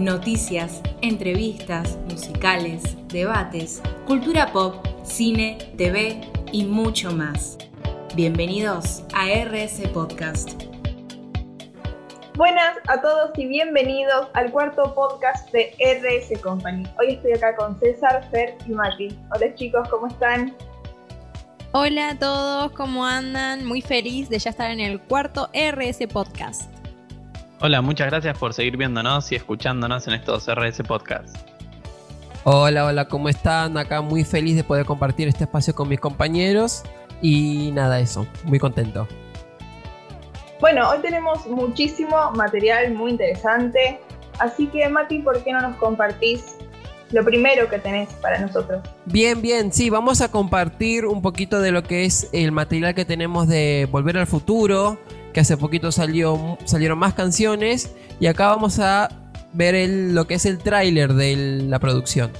noticias, entrevistas, musicales, debates, cultura pop, cine, TV y mucho más. Bienvenidos a RS Podcast. Buenas a todos y bienvenidos al cuarto podcast de RS Company. Hoy estoy acá con César, Fer y Mati. Hola chicos, ¿cómo están? Hola a todos, ¿cómo andan? Muy feliz de ya estar en el cuarto RS Podcast. Hola, muchas gracias por seguir viéndonos y escuchándonos en estos RS Podcast. Hola, hola, ¿cómo están? Acá muy feliz de poder compartir este espacio con mis compañeros y nada, eso, muy contento. Bueno, hoy tenemos muchísimo material muy interesante, así que Mati, ¿por qué no nos compartís lo primero que tenés para nosotros? Bien, bien, sí, vamos a compartir un poquito de lo que es el material que tenemos de Volver al Futuro, que hace poquito salió, salieron más canciones y acá vamos a ver lo que es el tráiler de la producción.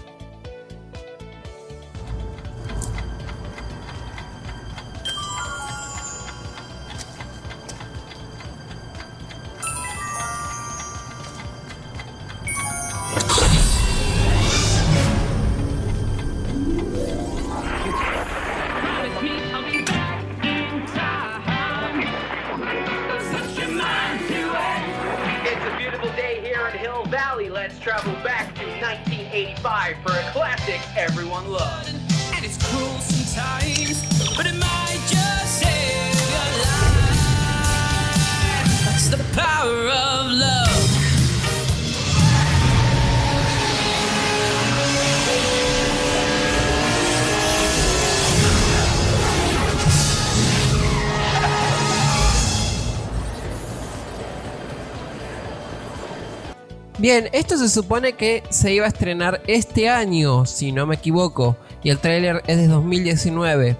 Bien, esto se supone que se iba a estrenar este año, si no me equivoco, y el tráiler es de 2019.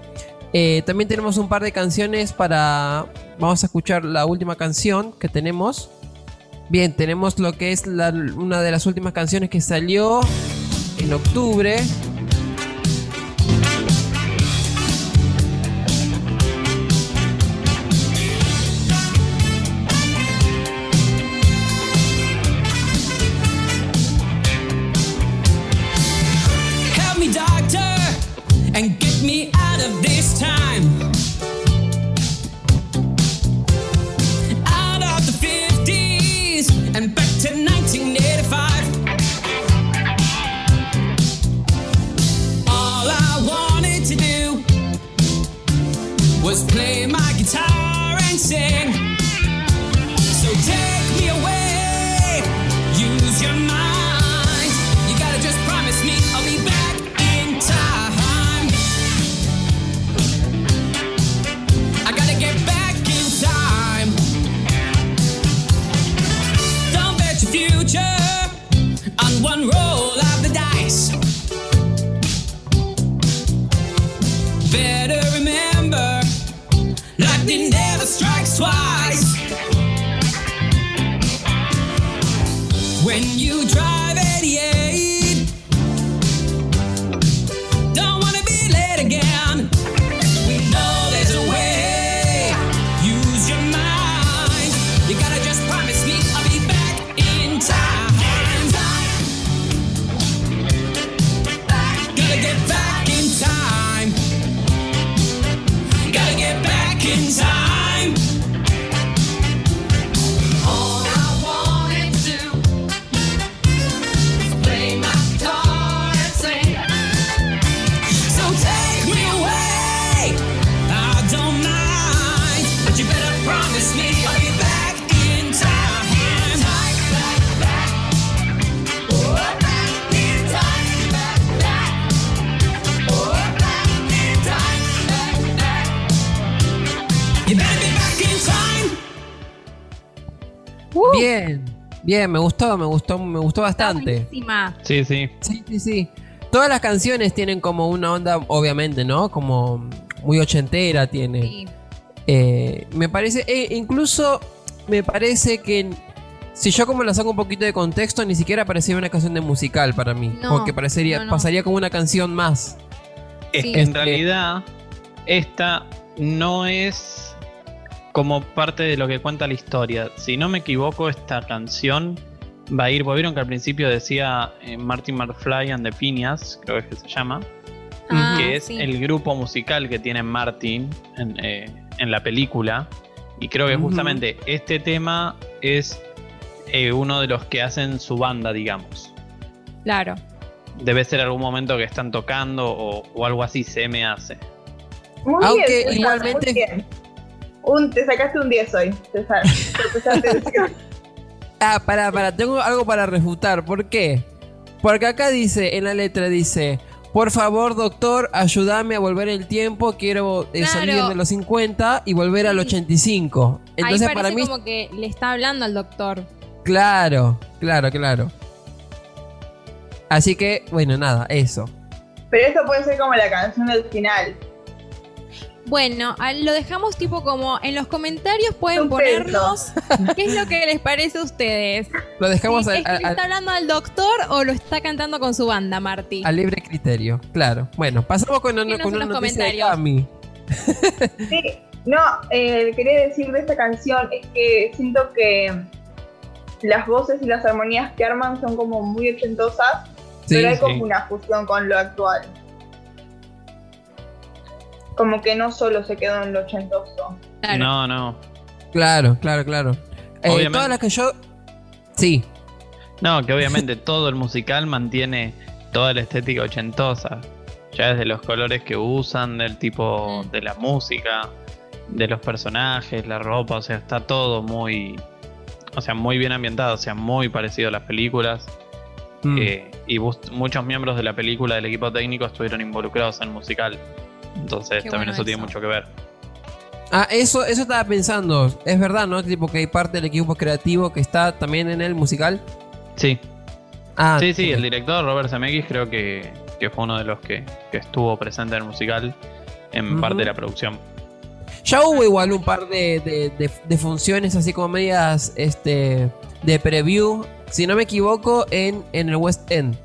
Eh, también tenemos un par de canciones para... Vamos a escuchar la última canción que tenemos. Bien, tenemos lo que es una de las últimas canciones que salió en octubre. Bien, me gustó, me gustó, me gustó bastante. Sí, sí. Sí, sí, sí. Todas las canciones tienen como una onda, obviamente, ¿no? Como muy ochentera tiene. Eh, me parece, e incluso me parece que si yo como la saco un poquito de contexto, ni siquiera parecería una canción de musical para mí. porque parecería, pasaría como una canción más. Es que en realidad, esta no es como parte de lo que cuenta la historia. Si no me equivoco, esta canción va a ir, vieron que al principio decía eh, Martin McFly and the Piñas, creo que es que se llama, Ah, que es sí. el grupo musical que tiene Martin en, eh, en la película. Y creo que justamente este tema es eh, uno de los que hacen su banda, digamos. Claro. Debe ser algún momento que están tocando o, o algo así se me hace. Muy Aunque bien, igualmente- muy bien. Un, te sacaste un 10 hoy, César. Te. Ah, pará, pará, tengo algo para refutar. ¿Por qué? Porque acá dice, en la letra dice, por favor, doctor, ayúdame a volver el tiempo, quiero eh, Claro. salir de los 50 y volver al Sí. 85. Entonces, Ahí para parece mí, como que le está hablando al doctor. claro, claro, claro. Así que, bueno, nada, eso. Pero esto puede ser como la canción del final. Bueno, a- lo dejamos tipo como en los comentarios pueden ponernos qué es lo que les parece a ustedes. Lo dejamos Sí, al, ¿Es que le al- está hablando al doctor o lo está cantando con su banda, Marty? al libre criterio, claro. Bueno, pasamos con, una- con en una los noticia de. Cami. Sí, no, eh, quería decir de esta canción es que siento que las voces y las armonías que arman son como muy ochentosas, Sí, pero hay sí. como una fusión con lo actual. Como que no solo se quedó en lo ochentoso. Claro. No, no. claro, claro, claro. Eh, todas las que yo... Sí, No, que obviamente todo el musical mantiene toda la estética ochentosa. Ya desde los colores que usan, del tipo Mm. de la música, de los personajes, la ropa, o sea, está todo muy. O sea, muy bien ambientado, o sea, muy parecido a las películas. Mm. Eh, y muchos miembros de la película del equipo técnico estuvieron involucrados en el musical. Entonces Qué también bueno eso tiene mucho que ver. Ah, eso, eso estaba pensando. Es verdad, ¿no? Tipo que hay parte del equipo creativo que está también en el musical. Sí, Ah, sí, sí, el director Robert Zemeckis creo que, que fue uno de los que, que estuvo presente en el musical en parte de la producción. Ya hubo igual un par de, de- de- de funciones así como medias este, de preview, si no me equivoco, en, en el West End.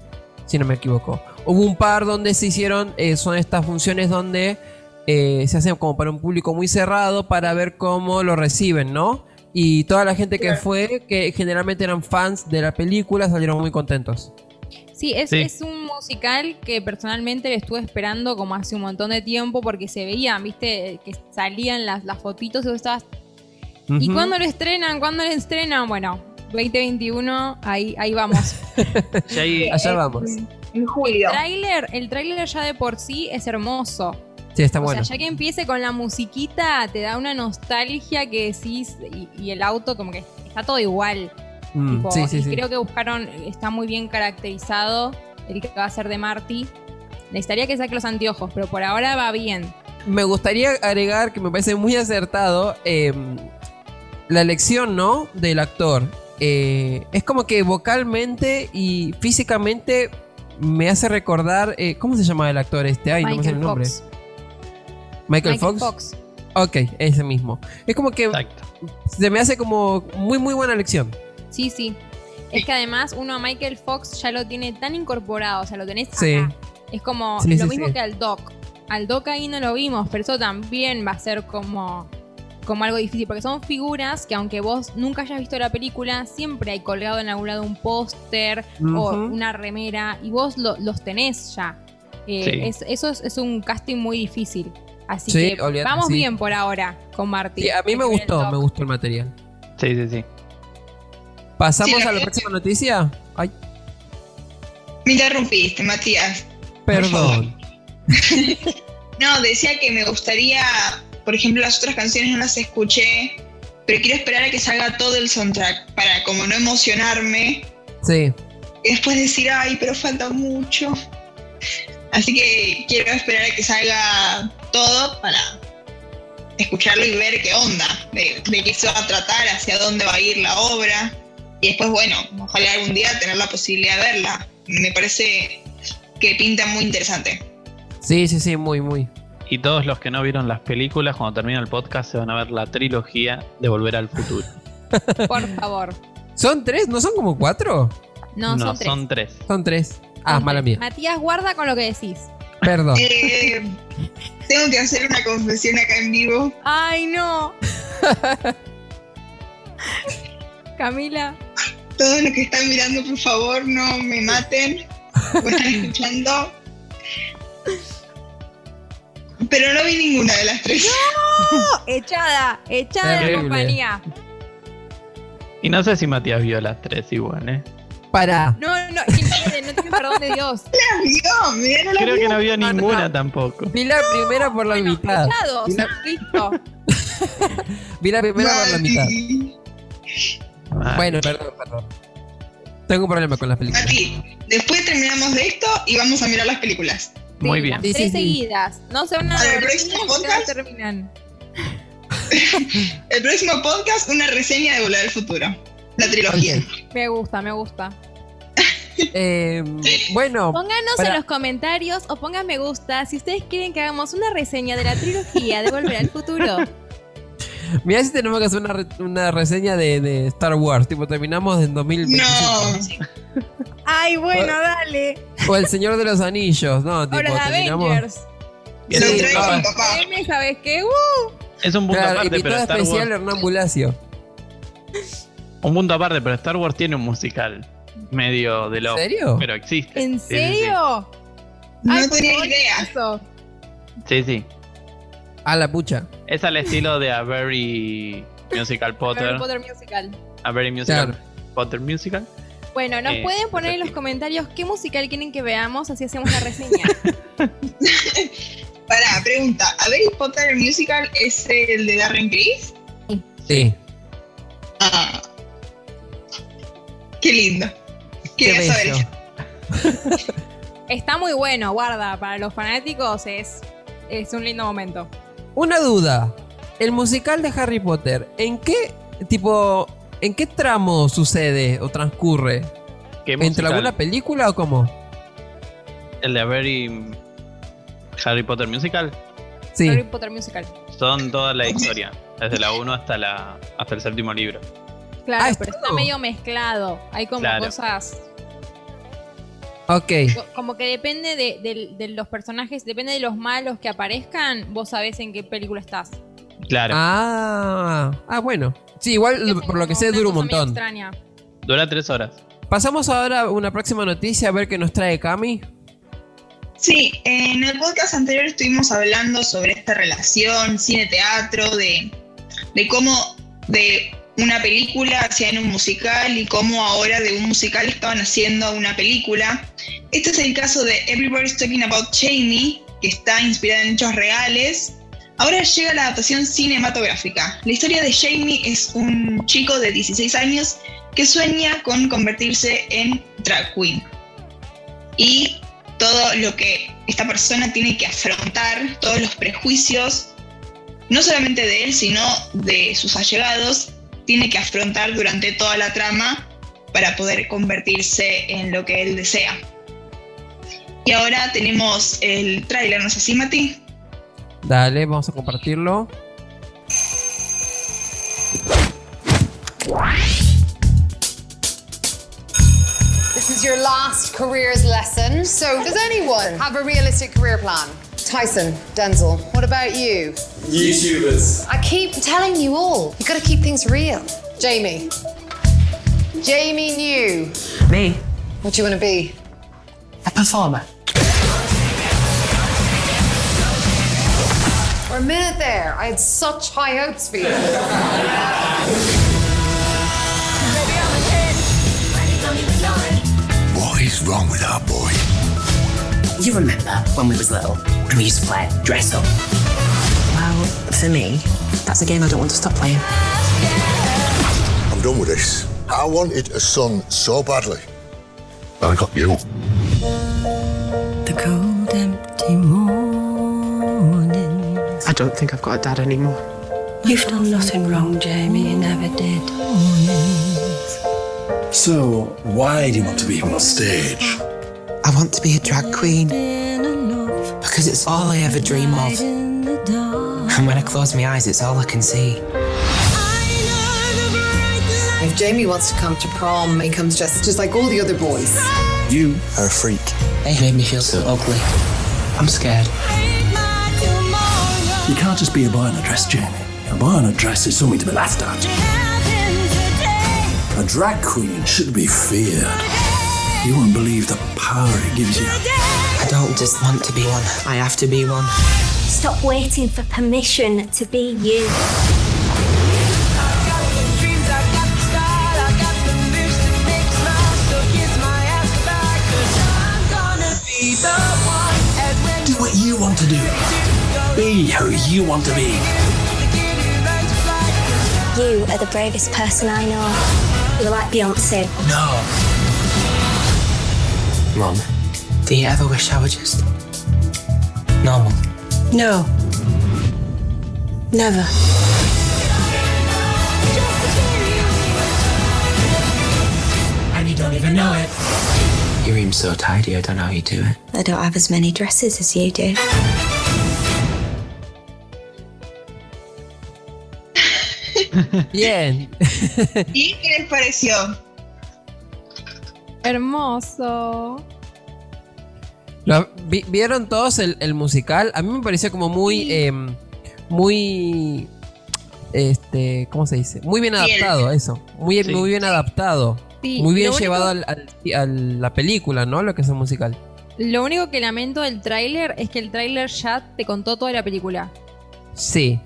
Si no me equivoco. Hubo un par donde se hicieron, eh, son estas funciones donde eh, se hacen como para un público muy cerrado para ver cómo lo reciben, ¿no? Y toda la gente que fue, que generalmente eran fans de la película, salieron muy contentos. Sí, es, Sí. es un musical que personalmente le estuve esperando como hace un montón de tiempo porque se veían, viste, que salían las, las fotitos y vos estabas... ¿Y Ujú. cuándo lo estrenan? ¿Cuándo lo estrenan? Bueno, 2021, ahí, ahí vamos. Y ahí- Allá Eh, vamos. En julio. El tráiler, el tráiler ya de por sí es hermoso. Sí, está o bueno. sea, ya que empiece con la musiquita, te da una nostalgia que decís, y, y el auto como que está todo igual. Mm, tipo, sí, sí, y sí. creo que buscaron, está muy bien caracterizado el que va a ser de Marty. Necesitaría que saque los anteojos, pero por ahora va bien. Me gustaría agregar que me parece muy acertado eh, la elección, ¿no? Del actor. Eh, es como que vocalmente y físicamente me hace recordar. eh, ¿Cómo se llama el actor este? Ay, no me sé el nombre. Fox. Michael, Fox. Ok, ese mismo. Es como que Exacto. se me hace como muy, muy buena elección. Sí, sí. Es que además uno a Michael Fox ya lo tiene tan incorporado, o sea, lo tenés Sí. acá. Es como Sí, lo sí, mismo sí. que al Doc. Al Doc ahí no lo vimos, pero eso también va a ser como, como algo difícil, porque son figuras que aunque vos nunca hayas visto la película, siempre hay colgado en algún lado un póster o una remera y vos lo- los tenés ya. Eh, Sí. es- eso es, es un casting muy difícil. Así Sí, que vamos sí. bien por ahora con Marty. Sí, a mí me gustó, me gustó el material. Sí, sí, sí. ¿Pasamos a la próxima noticia? Ay, Me interrumpiste, Matías. perdón. No, decía que me gustaría, por ejemplo, las otras canciones no las escuché, pero quiero esperar a que salga todo el soundtrack para como no emocionarme Sí. y después decir, ay, pero falta mucho. Así que quiero esperar a que salga todo para escucharlo y ver qué onda, de, de qué se va a tratar, hacia dónde va a ir la obra. Y después, bueno, ojalá algún día tener la posibilidad de verla. Me parece que pinta muy interesante. Sí, sí, sí, muy, muy. Y todos los que no vieron las películas, cuando termine el podcast, se van a ver la trilogía de Volver al Futuro. Por favor. ¿Son tres? ¿No son como cuatro? No, son tres. son tres. Son tres. Ah, Son mala tres. mía. Matías, guarda con lo que decís. Perdón. Eh, tengo que hacer una confesión acá en vivo. Ay, no. Camila. Todos los que están mirando, por favor, no me maten. O están escuchando. Pero no vi ninguna de las tres. ¡Oh! echada, echada de la compañía. Y no sé si Matías vio las tres igual, ¿eh? Para. No, no, no tiene, no perdón de Dios. las vio, mirá, no las Creo vio. que no vio no, ninguna no. tampoco. Vi la primera por la Bueno, mitad. echados, Mira. listo. Vi la primera por la mitad. Mati, Bueno, perdón, perdón. Tengo un problema con las películas. Mati, después terminamos de esto y vamos a mirar las películas. Muy bien. las Tres sí, sí. seguidas. No se van a hasta que podcast. terminan. El próximo podcast, una reseña de Volar al Futuro. La trilogía. Me gusta, me gusta. Eh, bueno, Pónganos Para- en los comentarios o pongan me gusta si ustedes quieren que hagamos una reseña de la trilogía de Volver al Futuro. mira si tenemos que hacer una, re- una reseña de, de Star Wars. Tipo, terminamos en 2025. No, Ay, bueno, dale. O El Señor de los Anillos, ¿no? Tipo, Ahora de terminamos. Avengers. Sí, no. papá. ¿sabes qué? Uh, Es un punto Claro, aparte, pero Star especial Wars. Hernán Bulacio. Un punto aparte, pero Star Wars tiene un musical medio de ¿En lo. serio? Pero existe. ¿En Sí, sí, sí. serio? No Ay, tenía idea. eso. Sí, sí. A la pucha. Es al estilo de A Very Musical Potter. Harry Potter musical. A Very Musical Claro. Potter Musical. Bueno, nos Eh, pueden poner en los comentarios qué musical quieren que veamos, así hacemos la reseña. Pará, pregunta. ¿A Harry Potter Musical es el de Darren Criss? Sí. Ah. Qué lindo. Qué Quería saber eso. Está muy bueno, guarda. Para los fanáticos es, es un lindo momento. Una duda. El musical de Harry Potter, ¿en qué tipo, en qué tramo sucede o transcurre? ¿Qué ¿Entre alguna película o cómo? El de Very Harry Potter Musical. Sí. Harry Potter musical. Son toda la historia. Desde la 1 hasta la hasta el séptimo libro. Claro, Ah, es pero está medio mezclado. Hay como Claro. cosas. Ok. co- Como que depende de, de- de los personajes, depende de los malos que aparezcan, vos sabés en qué película estás. Claro. Ah, ah, bueno. Sí, igual Es por lo que sé dura un montón. extraña. Dura tres horas. Pasamos ahora a una próxima noticia a ver qué nos trae Cami. Sí, en el podcast anterior estuvimos hablando sobre esta relación cine-teatro, de, de cómo de una película hacían un musical y cómo ahora de un musical estaban haciendo una película. Este es el caso de Everybody's Talking About Jamie, que está inspirada en hechos reales. Ahora llega la adaptación cinematográfica. La historia de Jamie es un chico de 16 años que sueña con convertirse en drag queen. Y todo lo que esta persona tiene que afrontar, todos los prejuicios, no solamente de él, sino de sus allegados, tiene que afrontar durante toda la trama para poder convertirse en lo que él desea. Y ahora tenemos el tráiler, ¿no es así, Mati? Dale, vamos a compartirlo. This is your last careers lesson. So, does anyone have a realistic career plan? Tyson, Denzel, what about you? YouTubers. I keep telling you all, you gotta keep things real. Jamie. Jamie New. Me? What do you wanna be? A performer. For a minute there, I had such high hopes for you. What is wrong with our boy? You remember when we was little, and we used to play dress up? Well, for me, that's a game I don't want to stop playing. I'm done with this. I wanted a son so badly. But I got you. The cold, empty mornings. I don't think I've got a dad anymore. You've done nothing wrong, Jamie. You never did. So, why do you want to be on stage? I want to be a drag queen Been enough because it's all I ever dream of. in the dark. And when I close my eyes, it's all I can see. I know the bright light. If Jamie wants to come to prom, he comes just, just like all the other boys. You are a freak. They made me feel so ugly. I'm scared. Ain't my tomorrow. You can't just be a boy in a dress, Jamie. A boy in a dress is something to be laughed at. A drag queen should be feared. You won't believe the power it gives you. I don't just want to be one. I have to be one. Stop waiting for permission to be you. Do what you want to do. Be who you want to be. You are the bravest person I know. You're like Beyonce. No. Mom, do you ever wish I were just normal? No. Never. And you don't even know it. Your room's so tidy, I don't know how you do it. I don't have as many dresses as you do. Bien. ¿Y qué les pareció? Hermoso. Lo- vi- ¿Vieron todos el, el musical? A mí me pareció como muy. em, muy. Este. ¿Cómo se dice? Muy bien Fiel. adaptado, eso. Muy, Sí. muy bien adaptado. Sí, muy bien lo único- llevado al- al- a la película, ¿no? Lo que es el musical. Lo único que lamento del tráiler es que el tráiler ya te contó toda la película. Sí.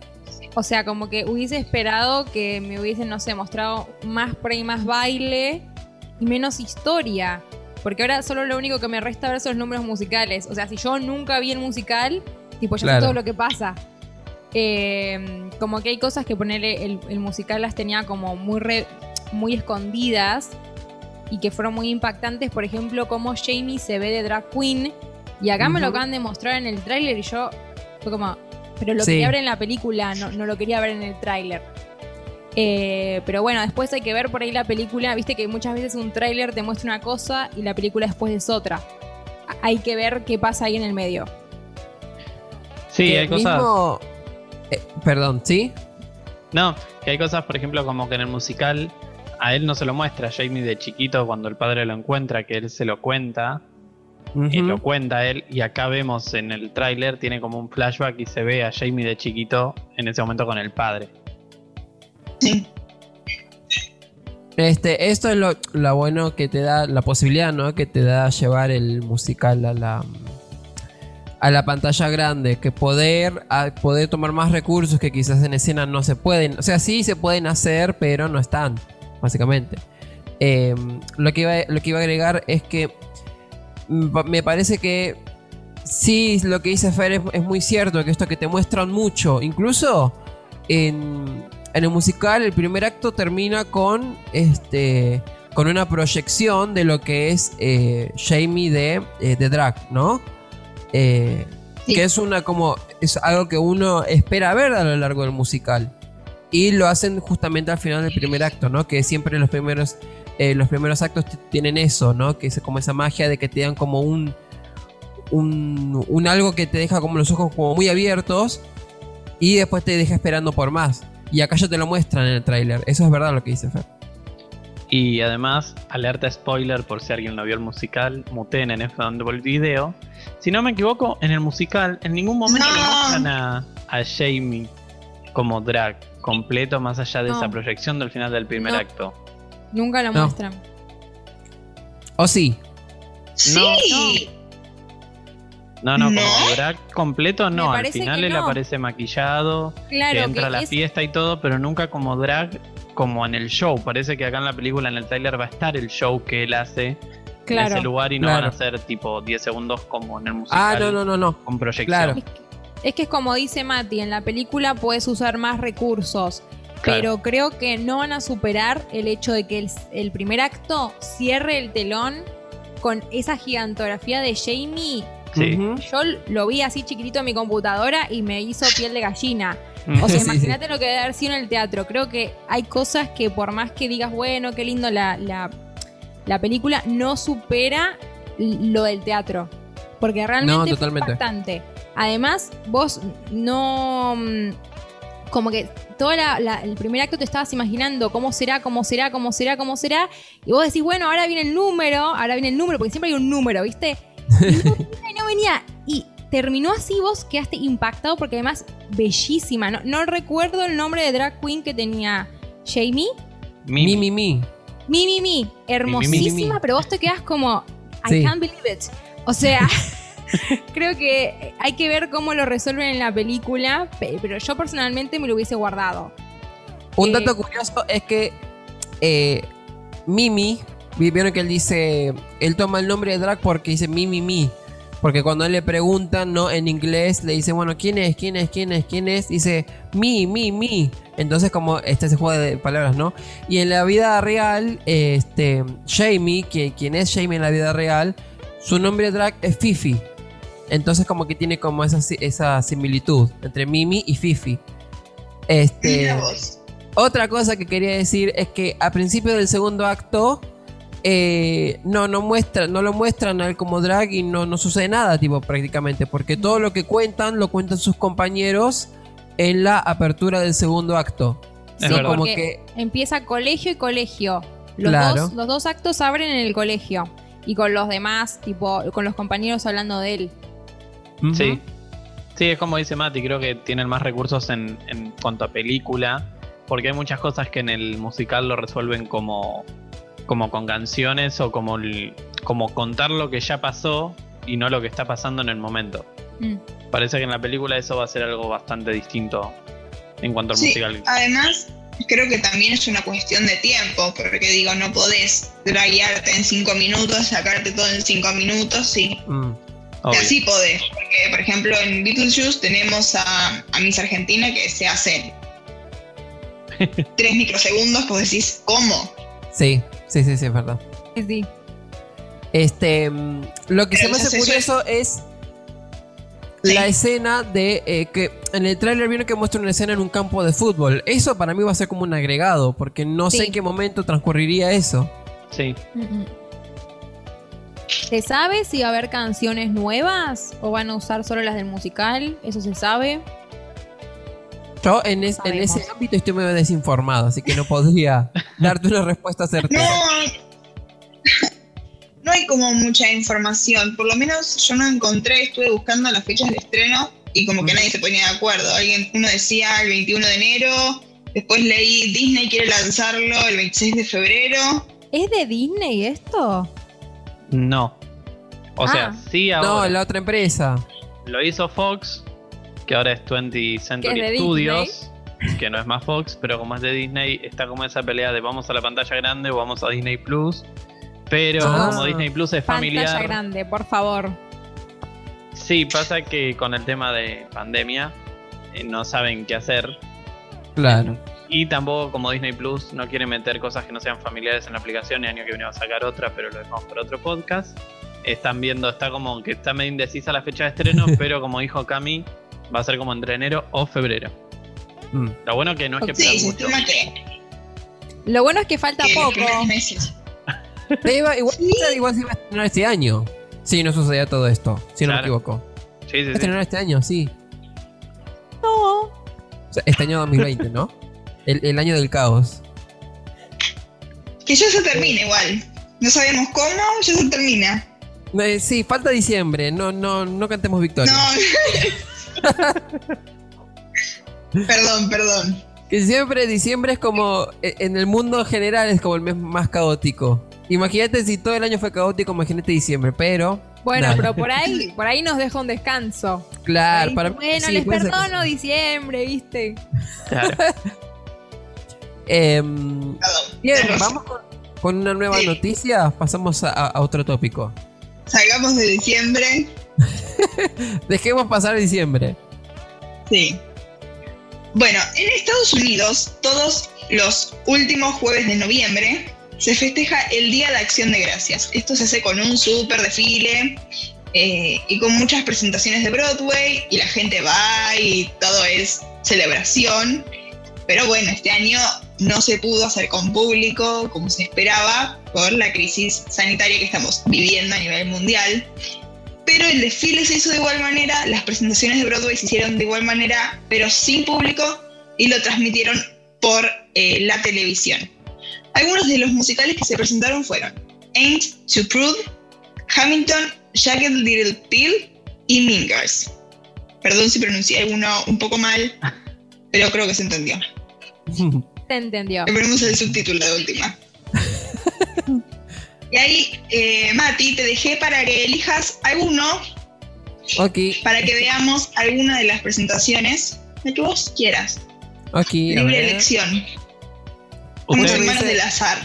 O sea, como que hubiese esperado que me hubiesen, no sé, mostrado más por ahí, más baile y menos historia. Porque ahora solo lo único que me resta ver son los números musicales. O sea, si yo nunca vi el musical, tipo, ya Claro. sé todo lo que pasa. Eh, como que hay cosas que ponerle el, el musical las tenía como muy, re- muy escondidas y que fueron muy impactantes. Por ejemplo, cómo Jamie se ve de drag queen. Y acá me lo acaban de mostrar en el tráiler y yo fue como, pero lo Sí. quería ver en la película, no, no lo quería ver en el tráiler. Eh, pero bueno, después hay que ver por ahí la película. Viste que muchas veces un tráiler te muestra una cosa y la película después es otra. Hay que ver qué pasa ahí en el medio. Sí, Que hay cosas. mismo- eh, perdón, ¿sí? No, que hay cosas, por ejemplo, como que en el musical a él no se lo muestra a Jamie de chiquito cuando el padre lo encuentra, que él se lo cuenta, y Ujú. lo cuenta él, y acá vemos en el tráiler, tiene como un flashback y se ve a Jamie de chiquito en ese momento con el padre. Este, esto es lo, bueno que te da, la posibilidad, ¿no? Que te da llevar el musical a la a la pantalla grande, que poder, poder tomar más recursos que quizás en escena no se pueden. O sea, sí se pueden hacer, pero no están, básicamente. Eh, lo, que iba, a agregar es que me parece que sí, lo que dice Fer es, es muy cierto, que esto que te muestran mucho, incluso en, en el musical el primer acto termina con este con una proyección de lo que es eh, Jamie de, eh, de drag, ¿no? Eh, Sí. Que es una como es algo que uno espera ver a lo largo del musical y lo hacen justamente al final del primer acto, ¿no? Que siempre los primeros eh, los primeros actos tienen eso, ¿no? Que es como esa magia de que te dan como un un, un algo que te deja como los ojos como muy abiertos y después te deja esperando por más. Y acá ya te lo muestran en el tráiler. Eso es verdad lo que dice Fer. Y además, alerta spoiler por si alguien no vio el musical, muten en F donde el video. Si no me equivoco, en el musical en ningún momento le No. muestran a, a Jamie como drag completo más allá de No. esa proyección del final del primer No. acto. Nunca lo No. muestran. ¿O sí? Sí. No, no, ¿No? como drag completo no. Al final él no. aparece maquillado, Claro, que entra que a la es- fiesta y todo, pero nunca como drag como en el show. Parece que acá en la película, en el trailer, va a estar el show que él hace en ese lugar y no Claro. van a ser tipo 10 segundos como en el musical. Ah, no, no, no, no. Con proyección. Claro. Es que es como dice Mati, en la película puedes usar más recursos, Claro. pero creo que no van a superar el hecho de que el, el primer acto cierre el telón con esa gigantografía de Jamie. Sí. Yo lo vi así chiquitito en mi computadora y me hizo piel de gallina. O sea, Sí, sí. imagínate lo que debe haber sido en el teatro. Creo que hay cosas que por más que digas, bueno, qué lindo la, la, la película, no supera lo del teatro. Porque realmente No, fue impactante. Además, vos no... mm, Como que todo la- la- el primer acto te estabas imaginando cómo será, cómo será, cómo será, cómo será. Y vos decís, bueno, ahora viene el número, ahora viene el número, porque siempre hay un número, ¿viste? Y no venía, y no venía. Y terminó así, vos quedaste impactado porque además bellísima. No, no recuerdo el nombre de drag queen que tenía Jamie. Mi, mi, mi. Mi, mi, mi, hermosísima, pero vos te quedas como, I Sí. can't believe it. O sea, creo que hay que ver cómo lo resuelven en la película, pe- pero yo personalmente me lo hubiese guardado. Un Eh, dato curioso es que eh, Mimi, vieron que él dice, él toma el nombre de drag porque dice Mimi Mi. Porque cuando él le preguntan, ¿no? En inglés le dice, bueno, ¿quién es? ¿Quién es? ¿Quién es? ¿Quién es? Dice, mi, mi, mi. Entonces, como este es el juego de palabras, ¿no? Y en la vida real, este, Jamie, que, quien es Jamie en la vida real, su nombre drag es Fifi. Entonces, como que tiene como esa, esa similitud entre Mimi y Fifi. Este. Otra cosa que quería decir es que a principio del segundo acto eh, no, no, muestra, no lo muestran a él como drag y no, no sucede nada, tipo, prácticamente, porque todo lo que cuentan lo cuentan sus compañeros en la apertura del segundo acto. Verdad. como que empieza colegio y colegio. Los, Claro. dos, los dos actos abren en el colegio. Y con los demás, tipo, con los compañeros hablando de él. Sí. Sí, es como dice Mati, creo que tienen más recursos en, en cuanto a película, porque hay muchas cosas que en el musical lo resuelven como, como con canciones o como, el- como contar lo que ya pasó y no lo que está pasando en el momento. Mm. Parece que en la película eso va a ser algo bastante distinto en cuanto al Sí, musical. además creo que también es una cuestión de tiempo, porque digo, no podés draguearte en cinco minutos, sacarte todo en cinco minutos, sí. mm, así podés, porque por ejemplo en Beetlejuice tenemos a, a Miss Argentina que se hacen tres microsegundos, que vos decís, ¿cómo? sí, sí, sí, sí, es verdad. Sí, sí. Este, mm, lo que se me hace entonces eso curioso es la escena de eh, que en el tráiler vieron que muestra una escena en un campo de fútbol. Eso para mí va a ser como un agregado, porque no sé en qué momento transcurriría eso. Sí. ¿Se sabe si va a haber canciones nuevas o van a usar solo las del musical? ¿Eso se sabe? Yo en, es- en ese ámbito estoy medio desinformado, así que no podría darte una respuesta certera. No, no hay como mucha información, por lo menos yo no encontré, estuve buscando las fechas de estreno y como que nadie se ponía de acuerdo. Alguien, uno decía el 21 de enero, después leí Disney quiere lanzarlo el 26 de febrero. ¿Es de Disney esto? No. O sea, Ah. sí No, ahora. la otra empresa. Lo hizo Fox, que ahora es 20th Century Que es de Studios, que no es más Fox, pero como es de Disney, está como esa pelea de vamos a la pantalla grande o vamos a Disney Plus. Pero Ah. como Disney Plus es Pantalla familiar, grande, por favor. sí, pasa que con el tema de pandemia eh, no saben qué hacer. Claro. Y tampoco como Disney Plus no quiere meter cosas que no sean familiares en la aplicación y año que viene va a sacar otra, pero lo dejamos para otro podcast. Están viendo, está como que está medio indecisa la fecha de estreno, pero como dijo Cami, va a ser como entre enero o febrero. Mm. Lo bueno que no es que Sí, se mucho. que, Lo bueno es que falta que poco. meses. Te iba- igual, igual se iba a estrenar este año. Sí, no sucedía todo esto, si no me equivoco. Sí, sí, Va a sí. estrenar este año, sí. No. O sea, este año 2020, ¿no? El, el año del caos. Que ya se termina igual. No sabemos cómo, ya se termina. Eh, sí, falta diciembre. No, no, no cantemos victoria. No. perdón, perdón. Que siempre diciembre es como, eh, en el mundo general es como el mes más caótico. Imagínate si todo el año fue caótico, imagínate diciembre, pero... Bueno, pero por ahí, por ahí nos deja un descanso. Claro, Ahí, para mí bueno, sí, les perdono diciembre, ¿viste? Claro. Em, bien, vamos con, con una nueva Sí. noticia. Pasamos a, a otro tópico. Salgamos de diciembre. Dejemos pasar diciembre. Sí. Bueno, en Estados Unidos, todos los últimos jueves de noviembre se festeja el Día de Acción de Gracias. Esto se hace con un súper desfile eh, y con muchas presentaciones de Broadway y la gente va y todo es celebración. Pero bueno, este año no se pudo hacer con público como se esperaba por la crisis sanitaria que estamos viviendo a nivel mundial. Pero el desfile se hizo de igual manera, las presentaciones de Broadway se hicieron de igual manera, pero sin público y lo transmitieron por eh, la televisión. Algunos de los musicales que se presentaron fueron Ain't Too Prude, Hamilton, Jagged Little Pill y Mean Girls. Perdón si pronuncié alguno un poco mal, pero creo que se entendió. Se entendió. Le ponemos el subtítulo de última. Y ahí, eh, Mati, te dejé para que elijas alguno Ok. para que veamos alguna de las presentaciones de que vos quieras. Ok, a Libre elección. Ustedes, en manos del azar.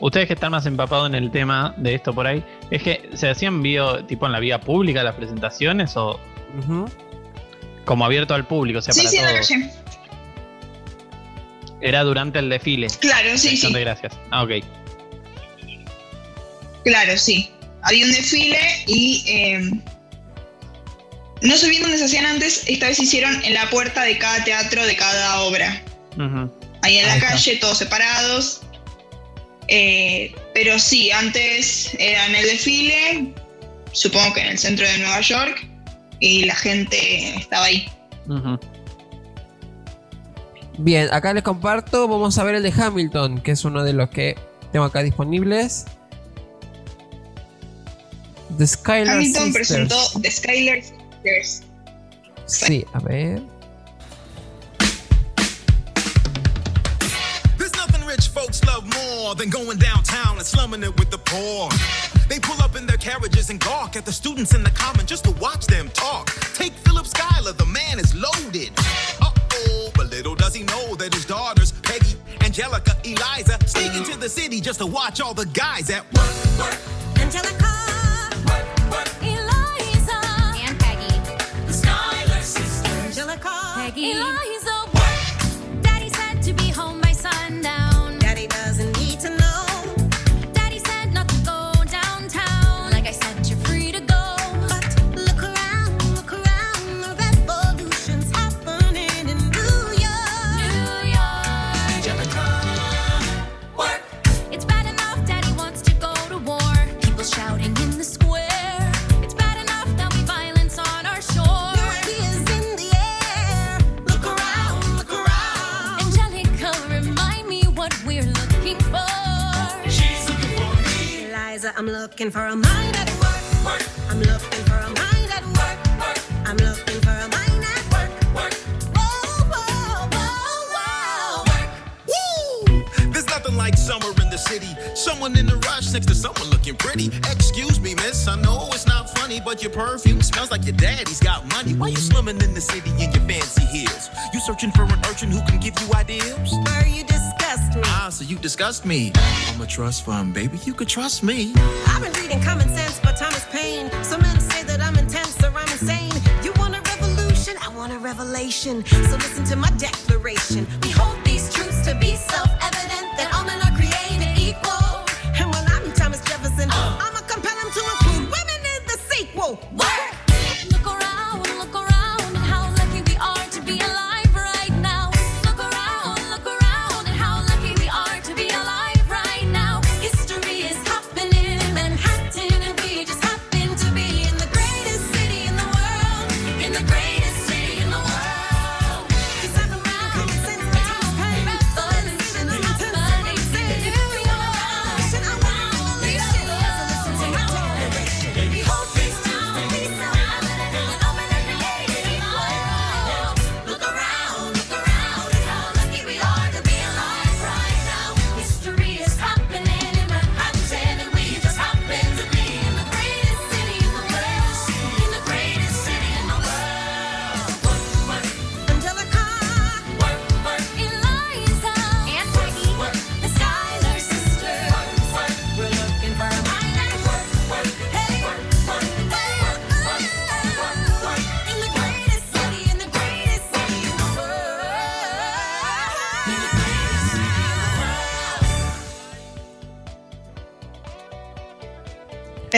ustedes que están más empapados en el tema de esto por ahí, ¿es que se hacían video tipo en la vía pública las presentaciones o como abierto al público? O sea, Sí, para sí, en la todos. calle. Era durante el desfile. Claro, sí, sí. de gracias. Ah, ok. Claro, sí. Había un desfile y eh, no sé bien dónde se hacían antes, esta vez se hicieron en la puerta de cada teatro, de cada obra. Ahí en la está. calle, todos separados. Eh, pero sí, antes era en el desfile, supongo que en el centro de Nueva York, y la gente estaba ahí. Bien, acá les comparto. Vamos a ver el de Hamilton, que es uno de los que tengo acá disponibles. The Skylar Hamilton Sisters. presentó The Skylar Sisters. Sí, a ver. There's nothing rich folks love more than going downtown and slumming it with the poor. They pull up in their carriages and gawk at the students in the common just to watch them talk. Take Philip Schuyler, the man is loaded. Uh oh, but little does he know that his daughters, Peggy, Angelica, Eliza, sneak into the city just to watch all the guys at work. work. Angelica, Peggy, Eliza. Disgust me. I'm a trust fund, baby. You could trust me. I've been reading Common Sense by Thomas Paine. Some men say that I'm intense or I'm insane. You want a revolution? I want a revelation. So listen to my declaration.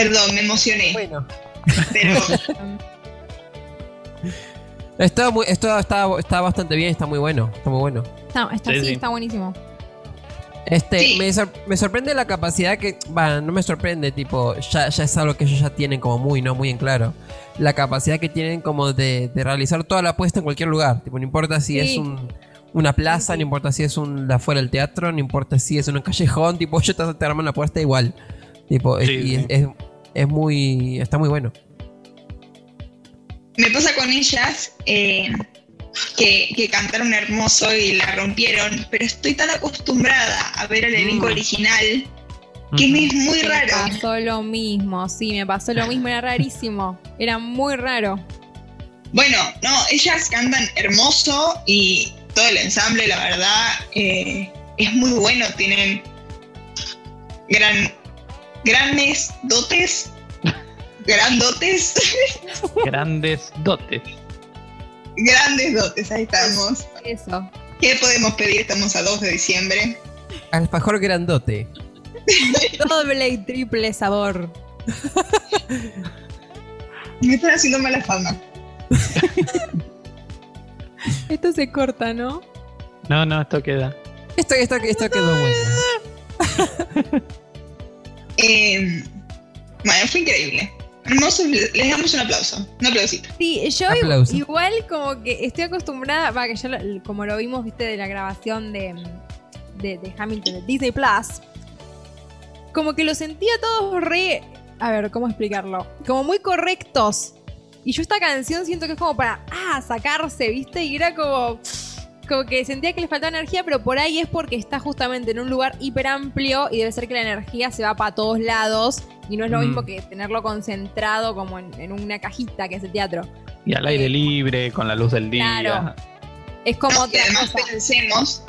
Perdón, me emocioné. Bueno. Pero Está, muy, esto está, está bastante bien, está muy bueno. Está muy bueno. Está, está, Sí, sí, sí. está buenísimo. Este, me, sor- me sorprende la capacidad que. Bueno, no me sorprende, tipo, ya, ya es algo que ellos ya tienen como muy, ¿no? Muy en claro. La capacidad que tienen como de, de realizar toda la apuesta en cualquier lugar. Tipo, no importa si Sí. es un, una plaza, no importa si es un de afuera del teatro, no importa si es un callejón, tipo, ellos te, te arman la apuesta igual. Tipo, es- Sí, y sí. Es, es- es muy. está muy bueno. me pasa con ellas eh, que, que cantaron hermoso y la rompieron, pero estoy tan acostumbrada a ver el elenco Mm. original que me es muy Me raro. pasó lo mismo, sí, me pasó lo mismo, era rarísimo. Era muy raro. Bueno, no, ellas cantan hermoso y todo el ensamble, la verdad, eh, es muy bueno. Tienen gran, grandes dotes, grandotes, Grandes dotes. grandes dotes, ahí estamos. Eso. ¿Qué podemos pedir? Estamos a 2 de diciembre. Alfajor grandote. Doble y triple sabor. Me están haciendo mala fama. Esto se corta, ¿no? No, no, esto queda. Esto, esto, esto quedó bueno. Eh, bueno, fue increíble. Hermoso, les damos un aplauso. Un aplausito. Sí, yo Aplauso. igual como que estoy acostumbrada, va, que ya lo- como lo vimos, viste, de la grabación de, de, de Hamilton de Disney Plus, como que lo sentía todos re, a ver, ¿cómo explicarlo? Como muy correctos. Y yo esta canción siento que es como para, ah, sacarse, viste, y era como... Como que sentía que le faltaba energía, pero por ahí es porque está justamente en un lugar hiper amplio y debe ser que la energía se va para todos lados y no es lo Mm. mismo que tenerlo concentrado como en, en una cajita que es el teatro. Y al aire libre, con la luz del día. Claro. Es como otra además cosa. pensemos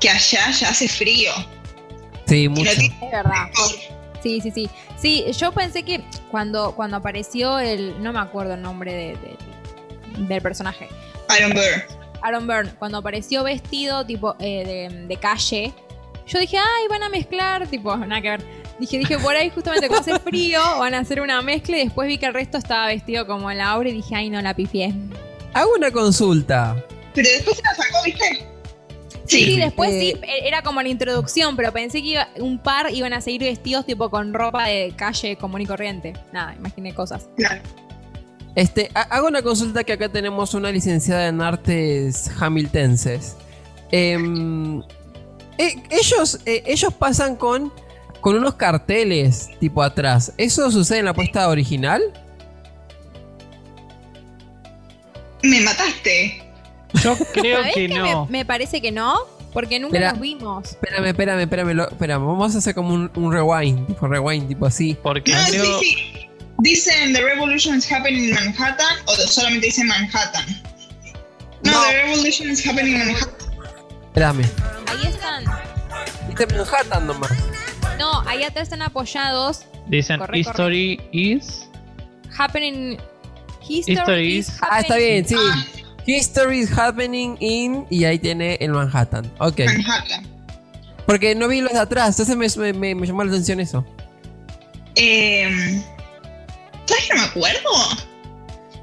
que allá ya hace frío. Sí, mucho. Es verdad. Sí, sí, sí. Sí, yo pensé que cuando, cuando apareció el. No me acuerdo el nombre de, de- del personaje. Iron Burr. Aaron Byrne, cuando apareció vestido tipo eh, de, de calle, yo dije, ay, van a mezclar, tipo, nada que ver. Dije, dije, por ahí justamente como hace frío, van a hacer una mezcla y después vi que el resto estaba vestido como en la obra y dije, ay, no, la pifié. Hago una consulta. Pero después se la sacó, ¿viste? Sí, sí, después Eh, sí, e- era como la introducción, pero pensé que iba- un par iban a seguir vestidos tipo con ropa de calle común y corriente. Nada, imaginé cosas. Claro. Este, ha- hago una consulta que acá tenemos una licenciada en artes hamiltenses. Em, eh, ellos, eh, ellos pasan con, con unos carteles tipo atrás. ¿Eso sucede en la puesta original? Me mataste. Yo creo ¿Sabés que que no. me, me parece que no? Porque nunca Espera. los vimos. Espérame, espérame, espérame, lo- espérame. Vamos a hacer como un, un rewind, tipo rewind, tipo así. Porque No, creo. sí, sí. Dicen The Revolution is happening in Manhattan o solamente dicen Manhattan. No, No. The Revolution is happening in Manhattan. Espérame. Ahí están. Viste Manhattan nomás. No, ahí atrás están apoyados. Dicen Corre, History is. Happening. History, History is is- Ah, está bien, sí. History is happening in. Y ahí tiene el Manhattan. Ok. Manhattan. Porque no vi los de atrás, entonces me, me- me llamó la atención eso. Eh, ¿Sabes que no me acuerdo?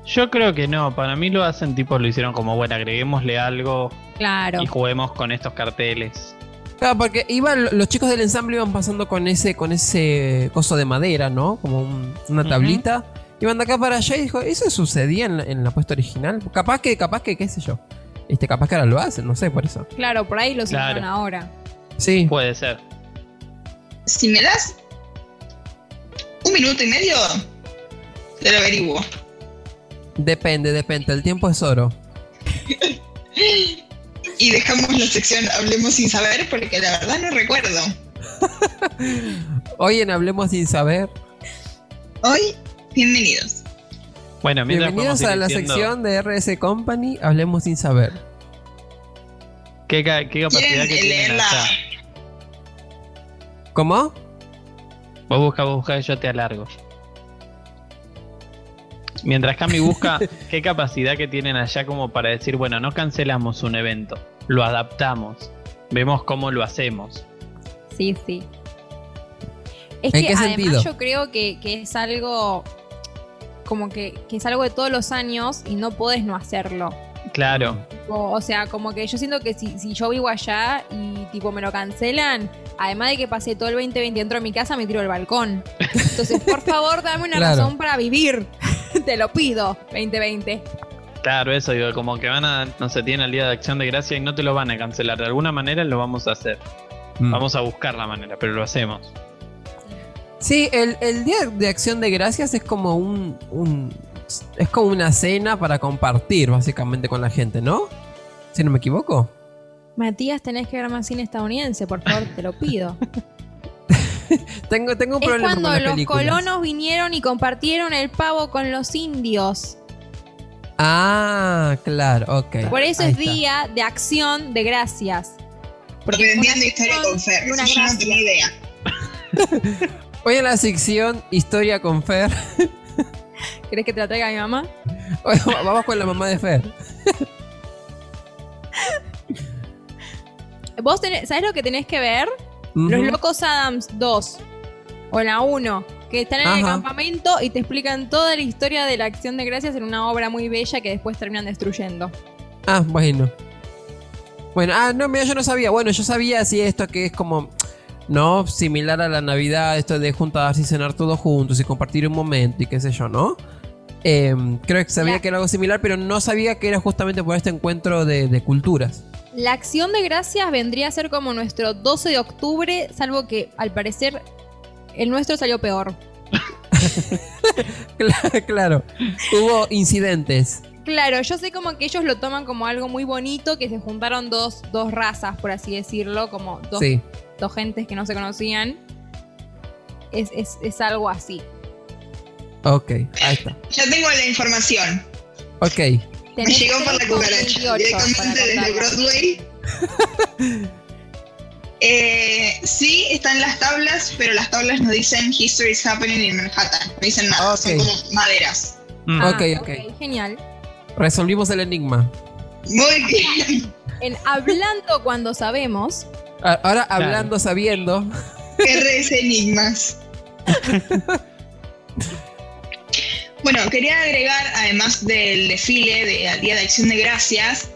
Yo creo que no. Para mí lo hacen tipo, lo hicieron como, bueno, agreguémosle algo Claro. y juguemos con estos carteles. Claro, porque iban, los chicos del ensamble iban pasando con ese, con ese coso de madera, ¿no? Como un- una tablita. Iban de acá para allá y dijo, ¿eso sucedía en la, en la puesta original? Capaz que, capaz que, qué sé yo. Este, capaz que ahora lo hacen, no sé, por eso. Claro, por ahí los Claro. hicieron ahora. Sí. Puede ser. Si me das un minuto y medio, te lo averiguo. Depende, depende. El tiempo es oro. Y dejamos la sección Hablemos sin saber porque la verdad no recuerdo. Hoy en Hablemos sin saber. Hoy, bienvenidos. Bueno, Bienvenidos a la sección de RS Company. Hablemos sin saber. ¿Qué, ca- qué capacidad ¿Quieren que tienen allá. ¿Cómo? Vos busca, vos busca, yo te alargo. Mientras Cami busca qué capacidad que tienen allá como para decir, bueno, no cancelamos un evento, lo adaptamos, vemos cómo lo hacemos. Sí, sí. Es ¿En que qué además sentido? yo creo que, que es algo como que, que es algo de todos los años y no podés no hacerlo. Claro, O, o sea, como que yo siento que si, si yo vivo allá y tipo me lo cancelan, además de que pasé todo el 2020 dentro de mi casa, me tiro al balcón. Entonces, por favor, dame una Claro. razón para vivir. Te lo pido, 2020. claro, eso digo, como que van a, no sé, tienen el Día de Acción de Gracia y no te lo van a cancelar. De alguna manera lo vamos a hacer. Mm. Vamos a buscar la manera, pero lo hacemos. Sí, el, el Día de Acción de Gracias es como un, un- Es como una cena para compartir, básicamente, con la gente, ¿no? Si no me equivoco. Matías, tenés que ver más cine estadounidense, por favor, te lo pido. Tengo, tengo un Es problema cuando con las los películas. colonos vinieron y compartieron el pavo con los indios. Ah, claro, ok. Por eso Ahí es está. día de acción de gracias. Porque Aprendiendo una historia con Fer. una yo no tenía idea. Hoy en la sección Historia con Fer. ¿Querés que te la traiga mi mamá? Hoy Vamos con la mamá de Fer. Vos tenés, ¿sabés lo que tenés que ver? Los Locos Adams 2 o la 1, que están en el campamento y te explican toda la historia de la acción de gracias en una obra muy bella que después terminan destruyendo. Ah, bueno. Bueno, ah, no, mira, yo no sabía. Bueno, yo sabía así esto que es como, ¿no? Similar a la Navidad, esto de juntarse y cenar todos juntos y compartir un momento y qué sé yo, ¿no? Eh, creo que sabía que era algo similar, pero no sabía que era justamente por este encuentro de, de culturas. La acción de gracias vendría a ser como nuestro 12 de octubre, salvo que al parecer el nuestro salió peor. Cla- claro, hubo incidentes. Claro, yo sé como que ellos lo toman como algo muy bonito, que se juntaron dos, dos razas, por así decirlo, como dos, Sí. dos gentes que no se conocían. Es, es- es algo así. Ok, ahí está. Ya tengo la información. Ok. Me llegó por la 3 con cucaracha. 28 Directamente desde. Broadway. Eh, sí, están las tablas, pero las tablas no dicen History is happening in Manhattan. No dicen nada, son Ok. como maderas. Mm. Ah, Ok, ok. Genial. Resolvimos el enigma. Muy bien. En Hablando cuando sabemos, Ahora hablando, sabiendo. RS Enigmas. Bueno, quería agregar, además del desfile de Día de Acción de Gracias,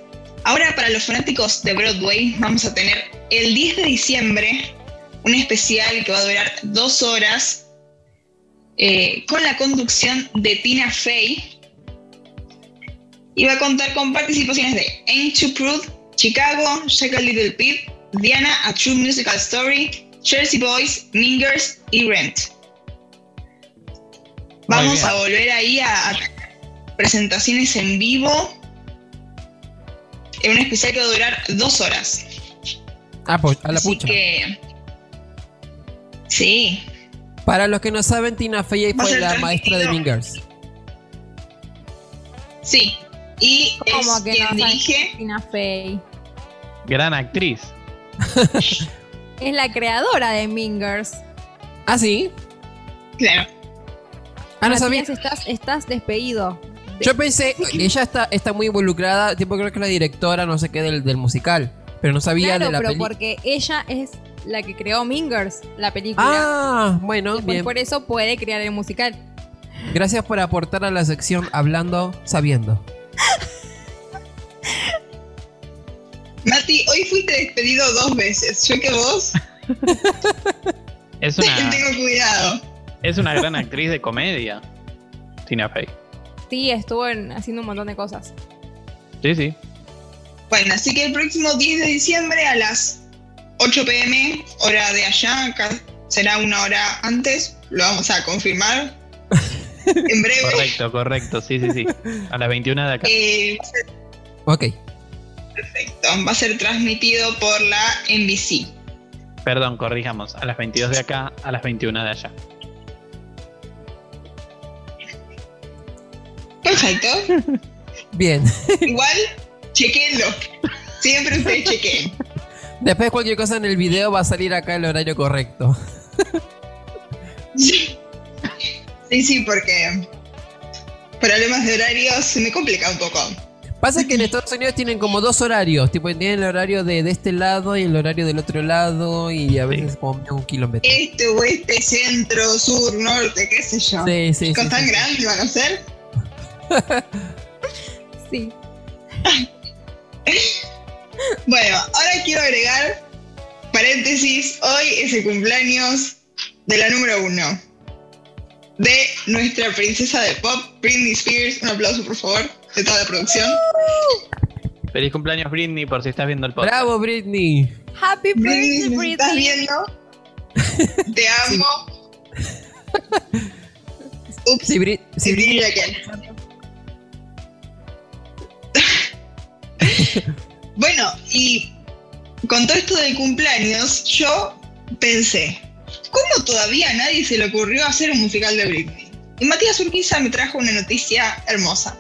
ahora para los fanáticos de Broadway vamos a tener el 10 de diciembre un especial que va a durar dos horas eh, con la conducción de Tina Fey y va a contar con participaciones de Ain't Too Prude, Chicago, Shake a Little Pip, Diana, A True Musical Story, Jersey Boys, Mingers y Rent. Vamos a volver ahí a, a presentaciones en vivo en un especial que va a durar dos horas. Ah, pues, a la Así pucha. que. Sí. Para los que no saben, Tina Fey fue la maestra de. Mingers. Sí. Y como es que quien no dirige. Tina Fey. Gran actriz. Es la creadora de Mingers. Ah, sí. Claro. Ah, no sabía. Estás, estás despedido. Yo pensé, ella está, está muy involucrada, tipo creo que es la directora, no sé qué, del, del musical. Pero no sabía Claro, de la pero película. porque ella es la que creó Mingers, la película. Ah, bueno, y pues bien. por eso puede crear el musical. Gracias por aportar a la sección hablando, sabiendo. Mati, hoy fuiste despedido dos veces. Yo que vos Es una, tengo cuidado. Es una gran actriz de comedia. Tina Fey. Sí, estuvo en- haciendo un montón de cosas. Sí, sí. Bueno, así que el próximo 10 de diciembre a las 8 pm, hora de allá, acá será una hora antes, lo vamos a confirmar en breve. Correcto, correcto. Sí, sí, sí. A las 21 de acá. Eh, Ok. perfecto, va a ser transmitido por la NBC. Perdón, corrijamos. A las 22 de acá, a las 21 de allá. Perfecto. Bien. Igual, chequenlo. Siempre ustedes chequen. Después cualquier cosa en el video va a salir acá el horario correcto. Sí, sí, sí, porque problemas de horario se me complica un poco. Pasa que en Estados Unidos tienen como dos horarios, tipo tienen el horario de, de este lado y el horario del otro lado y a veces como un kilómetro. Este, oeste, centro, sur, norte, qué sé yo. Sí, sí, Chicos sí, tan sí. grandes van a ser. Sí. Bueno, ahora quiero agregar paréntesis. Hoy es el cumpleaños de la número uno de nuestra princesa de pop, Britney Spears. Un aplauso, por favor, de toda la producción. Feliz cumpleaños, Britney, por si estás viendo el podcast. ¡Bravo, Britney! Happy Britney, birthday, ¿me estás Britney. viendo? Te amo. Ups, Sí, Brit- sí, Britney- diría bueno, y con todo esto del cumpleaños, yo pensé, ¿Cómo todavía a nadie se le ocurrió hacer un musical de Britney? Y Matías Urquiza me trajo una noticia hermosa.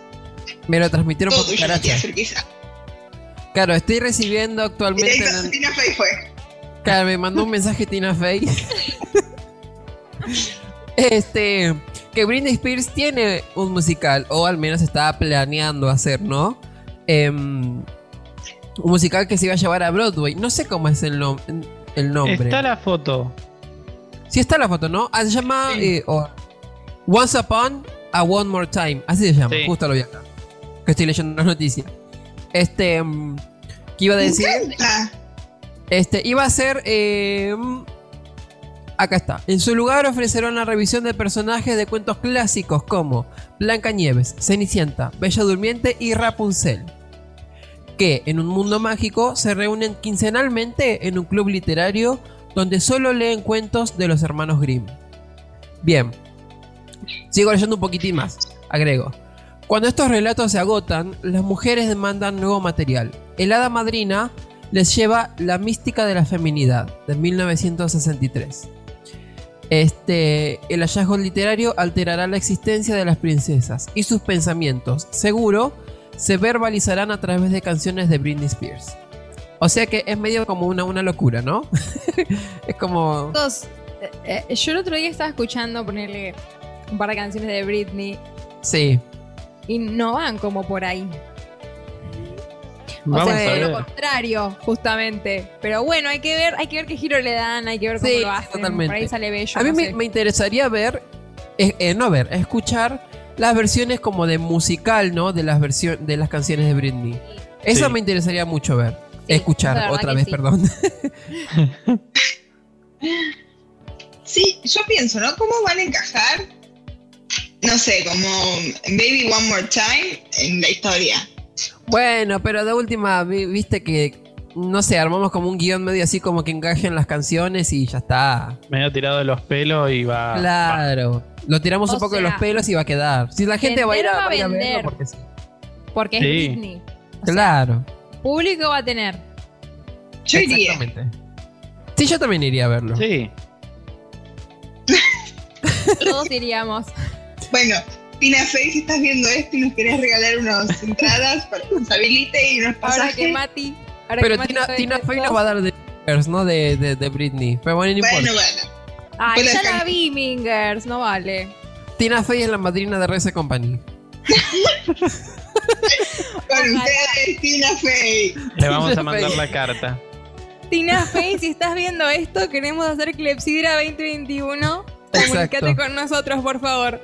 Me lo transmitieron Todo por tuyo. Matías Urquiza. Claro, estoy recibiendo actualmente. Directo, en- Tina Fey fue. Claro, me mandó un mensaje Tina Fey. este. Que Britney Spears tiene un musical, o al menos estaba planeando hacer, ¿no? Em, un musical que se iba a llevar a Broadway. No sé cómo es el, nom- el nombre. Está la foto. Sí, está la foto, ¿no? Ah, se llama eh, Once Upon a One More Time. Así se llama, Sí. justo lo vi acá. Que estoy leyendo las noticias. Este. mm, ¿Qué iba a decir? Este, iba a ser. eh, mm, acá está. En su lugar ofrecerá una revisión de personajes de cuentos clásicos como Blancanieves, Cenicienta, Bella Durmiente y Rapunzel. Que en un mundo mágico se reúnen quincenalmente en un club literario donde solo leen cuentos de los hermanos Grimm. Bien. Sigo leyendo un poquitín más. Agrego. Cuando estos relatos se agotan, las mujeres demandan nuevo material. El hada madrina les lleva La mística de la feminidad, de 1963. Este, el hallazgo literario alterará la existencia de las princesas y sus pensamientos, seguro, se verbalizarán a través de canciones de Britney Spears. O sea que es medio como una, una locura, ¿no? es como... Chicos, eh, eh, yo el otro día estaba escuchando ponerle un par de canciones de Britney Sí. y no van como por ahí. O Vamos sea, lo contrario, justamente. Pero bueno, hay que ver, hay que ver qué giro le dan, hay que ver cómo Sí, lo hacen. totalmente. Por ahí sale bello. A mí no me, me interesaría ver, eh, eh, no ver, escuchar las versiones como de musical, ¿no? De las versiones de las canciones de Britney. Eso Sí. me interesaría mucho ver. Sí, escuchar otra vez, sí. perdón. Sí, yo pienso, ¿no? ¿Cómo van a encajar? No sé, como Baby One More Time en la historia. bueno, pero de última, vi- viste que, no sé, armamos como un guion medio así como que encajen las canciones y ya está. Me he tirado de los pelos y va. Claro. Lo tiramos O un poco de los pelos y va a quedar. Si la gente va a ir a, va a ir verlo porque sí. Porque es Sí. Britney. O sea, Claro. público va a tener. Yo iría. Exactamente. Sí, yo también iría a verlo. Sí. Todos iríamos. Bueno, Tina Fey, si estás viendo esto y nos querés regalar unas entradas para que nos habilite y unos Ahora que pasajes. Mati. ahora Pero que Mati Tina, Tina Fey nos va a dar de ¿no? De, de, de Britney. Pero bueno, no importa. Bueno, bueno. Ay, ya la vi, Mingers, no vale. Tina Fey es la madrina de RS Company. Con ustedes, Tina Fey. Le vamos a mandar la carta. Tina Fey, si estás viendo esto, queremos hacer Clepsidra 2021. Comunicate Exacto. con nosotros, por favor.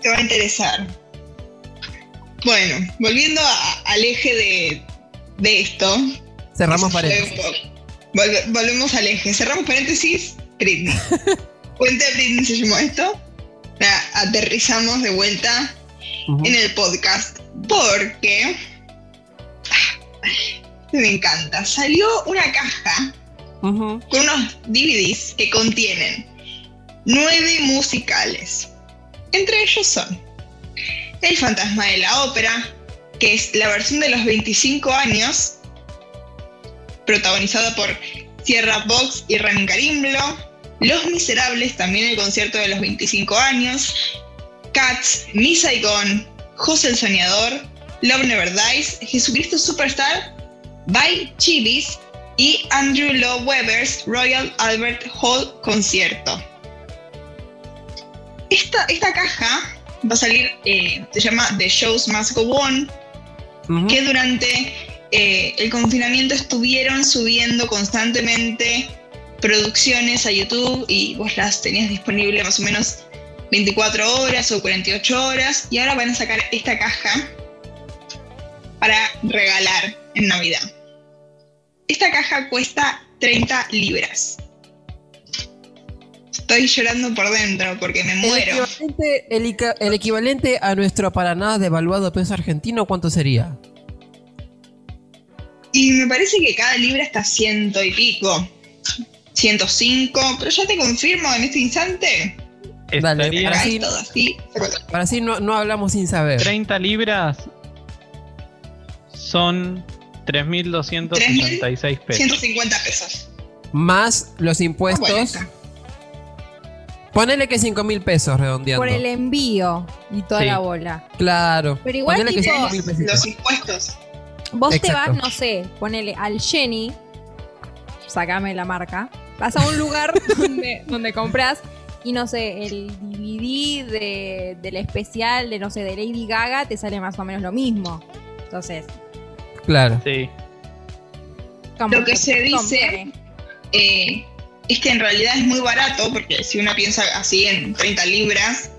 Te va a interesar. Bueno, volviendo a- al eje de, de esto. Cerramos paréntesis. Volve- volvemos al eje. Cerramos paréntesis. Britney. Cuenta Britney se llamó esto. La aterrizamos de vuelta en el podcast porque ah, me encanta. Salió una caja con unos DVDs que contienen nueve musicales. Entre ellos son El fantasma de la ópera, que es la versión de los 25 años, protagonizada por Sierra Box y Rami Carimblo. Los Miserables, también el concierto de los 25 años. Cats, Mi Saigon, José el Soñador, Love Never Dies, Jesucristo Superstar, by Chivis y Andrew Lloyd Webber's Royal Albert Hall Concierto. Esta, esta caja va a salir, eh, se llama The Shows Must Go On, que durante eh, el confinamiento estuvieron subiendo constantemente producciones a YouTube y vos las tenías disponibles más o menos 24 horas o 48 horas y ahora van a sacar esta caja para regalar en Navidad. Esta caja cuesta 30 libras. Estoy llorando por dentro porque me El muero. equivalente, el, el equivalente a nuestro para nada devaluado peso argentino, ¿cuánto sería? Y me parece que cada libra está ciento y pico. 105, pero ya te confirmo en este instante. Dale, Estaría para Acá sí, es todo así. para así no, no hablamos sin saber. 30 libras son 3.266 pesos. 150 pesos. Más los impuestos. Ah, bueno. Ponele que 5 mil pesos redondeando. Por el envío y toda Sí. la bola. Claro. Pero igual, Ponele que tipo, 5 mil pesitos. Los impuestos. Vos te Exacto. vas, no sé, ponele al Jenny, sacame la marca, vas a un lugar donde, donde compras y no sé, el DVD de, del especial de, no sé, de Lady Gaga te sale más o menos lo mismo. Entonces, Claro. Sí. Lo que se dice eh, es que en realidad es muy barato, porque si uno piensa así en 30 libras,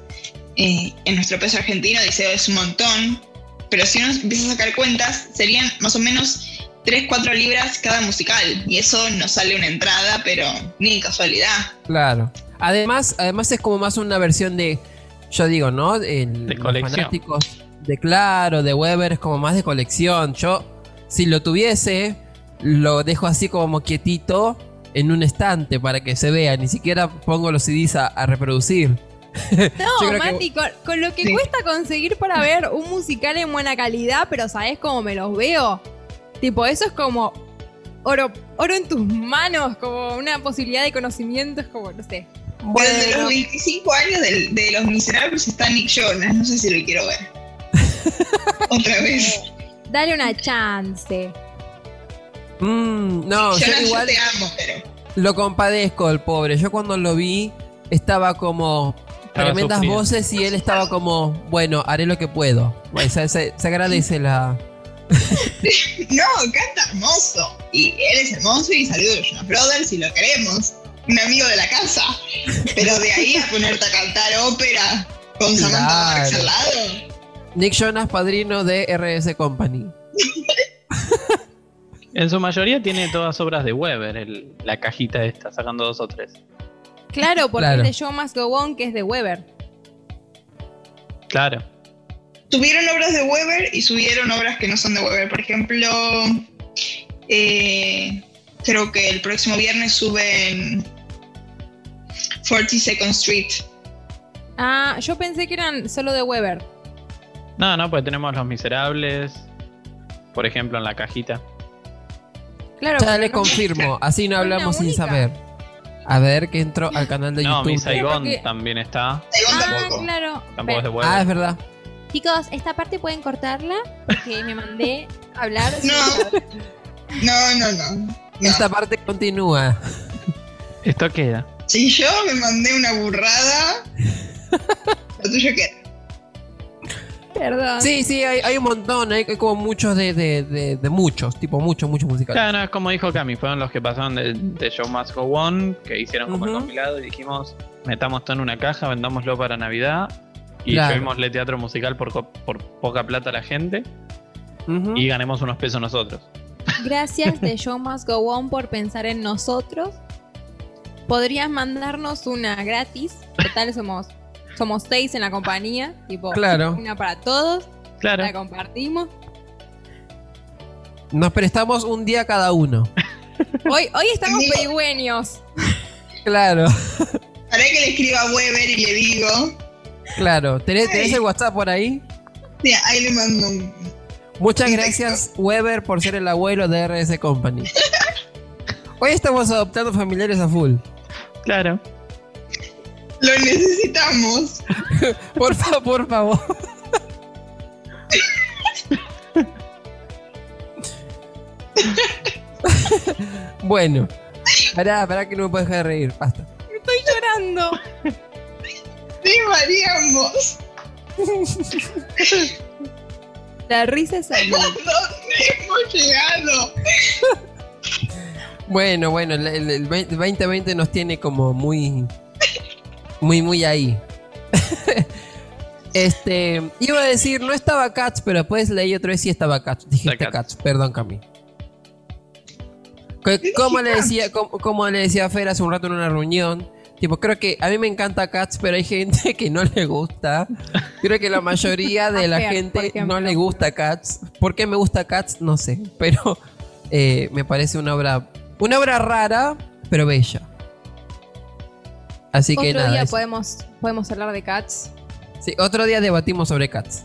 eh, en nuestro peso argentino dice es un montón, pero si uno empieza a sacar cuentas, serían más o menos 3, 4 libras cada musical, y eso nos sale una entrada, pero ni casualidad. Claro. Además, además es como más una versión de. Yo digo, ¿no? El- De los colección. fanáticos de Claro, de Weber es como más de colección. Yo, si lo tuviese, lo dejo así como quietito en un estante para que se vea. Ni siquiera pongo los CDs a, a reproducir. No, que- Mati, con, con lo que Sí. cuesta conseguir para ver un musical en buena calidad, pero ¿sabés cómo me los veo? Tipo, eso es como oro, oro en tus manos, como una posibilidad de conocimiento, es como, no sé. Desde los 25 años de, de Los Miserables está Nick Jonas, no sé si lo quiero ver. Otra vez. Dale una chance. Mm, no, yo Jonas, yo igual te amo, pero lo compadezco, el pobre. Yo cuando lo vi, estaba como. Estaba tremendas sufriendo. voces y él estaba como, bueno, haré lo que puedo. Bueno, se, se- se agradece la. No, canta hermoso. Y él es hermoso y salió de los Jonas Brothers y lo queremos. Un amigo de la casa. Pero de ahí a ponerte a cantar ópera con Samantha. Marx al lado. Nick Jonas, padrino de RS Company. En su mayoría tiene todas obras de Weber, el- la cajita esta, sacando dos o tres. Claro, porque Claro. es de Show Must Go On, que es de Weber. Claro. Tuvieron obras de Weber y subieron obras que no son de Weber. Por ejemplo, eh, creo que el próximo viernes suben 42nd Street. Ah, yo pensé que eran solo de Weber. No, no, pues tenemos Los Miserables, por ejemplo, en la cajita. Claro, Ya le no- confirmo, así no hablamos sin saber. A ver que entró al canal de No, YouTube. mi Saigon porque- también está. Saigon Ah, tampoco. claro. Tampoco es de Weber. Ah, es verdad. Chicos, esta parte pueden cortarla porque me mandé a hablar. No. No, no, no. no. Esta parte continúa. Esto queda. Si yo me mandé una burrada, lo tuyo queda. Perdón. Sí, sí, hay, hay un montón, hay, hay como muchos de, de, de, de muchos, tipo muchos, muchos musicales. Claro, no, es como dijo Cami, fueron los que pasaron de, de Show Must Go On, que hicieron como el compilado y dijimos, metamos todo en una caja, vendámoslo para Navidad y Claro. llevémosle teatro musical por, por poca plata a la gente y ganemos unos pesos nosotros. Gracias de Show Must Go On por pensar en nosotros. Podrías mandarnos una gratis. Total, somos, somos seis en la compañía. Tipo, Claro. una para todos. Claro. La compartimos. Nos prestamos un día cada uno. Hoy, hoy estamos pedigüeños. Claro, Haré que le escriba a Weber y le digo. Claro. ¿Tenés, tenés el WhatsApp por ahí? Sí, ahí le mando un. Muchas Un gracias, Weber, por ser el abuelo de RS Company. Hoy estamos adoptando familiares a full. Claro. Lo necesitamos. Por, fa- por favor. bueno, pará, pará que no me puedes dejar de reír. Basta. Estoy llorando. Sí, variamos. La risa es ahí. ¿A dónde hemos llegado? Bueno, bueno, el, el- el 20 2020 nos tiene como muy. Muy, muy ahí. este. Iba a decir, no estaba Cats, pero después leí otra vez sí estaba Cats. Dijiste Está Cats. perdón, Cami. Co- ¿Cómo le decía, cómo, cómo le decía a Fer hace un rato en una reunión? Tipo, creo que a mí me encanta Cats, pero hay gente que no le gusta. Creo que la mayoría de la gente no le gusta Cats. ¿Por qué me gusta Cats? No sé. Pero eh, me parece una obra. Una obra rara, pero bella. Así que Otro nada. día eso. podemos, podemos hablar de Cats. Sí, otro día debatimos sobre Cats.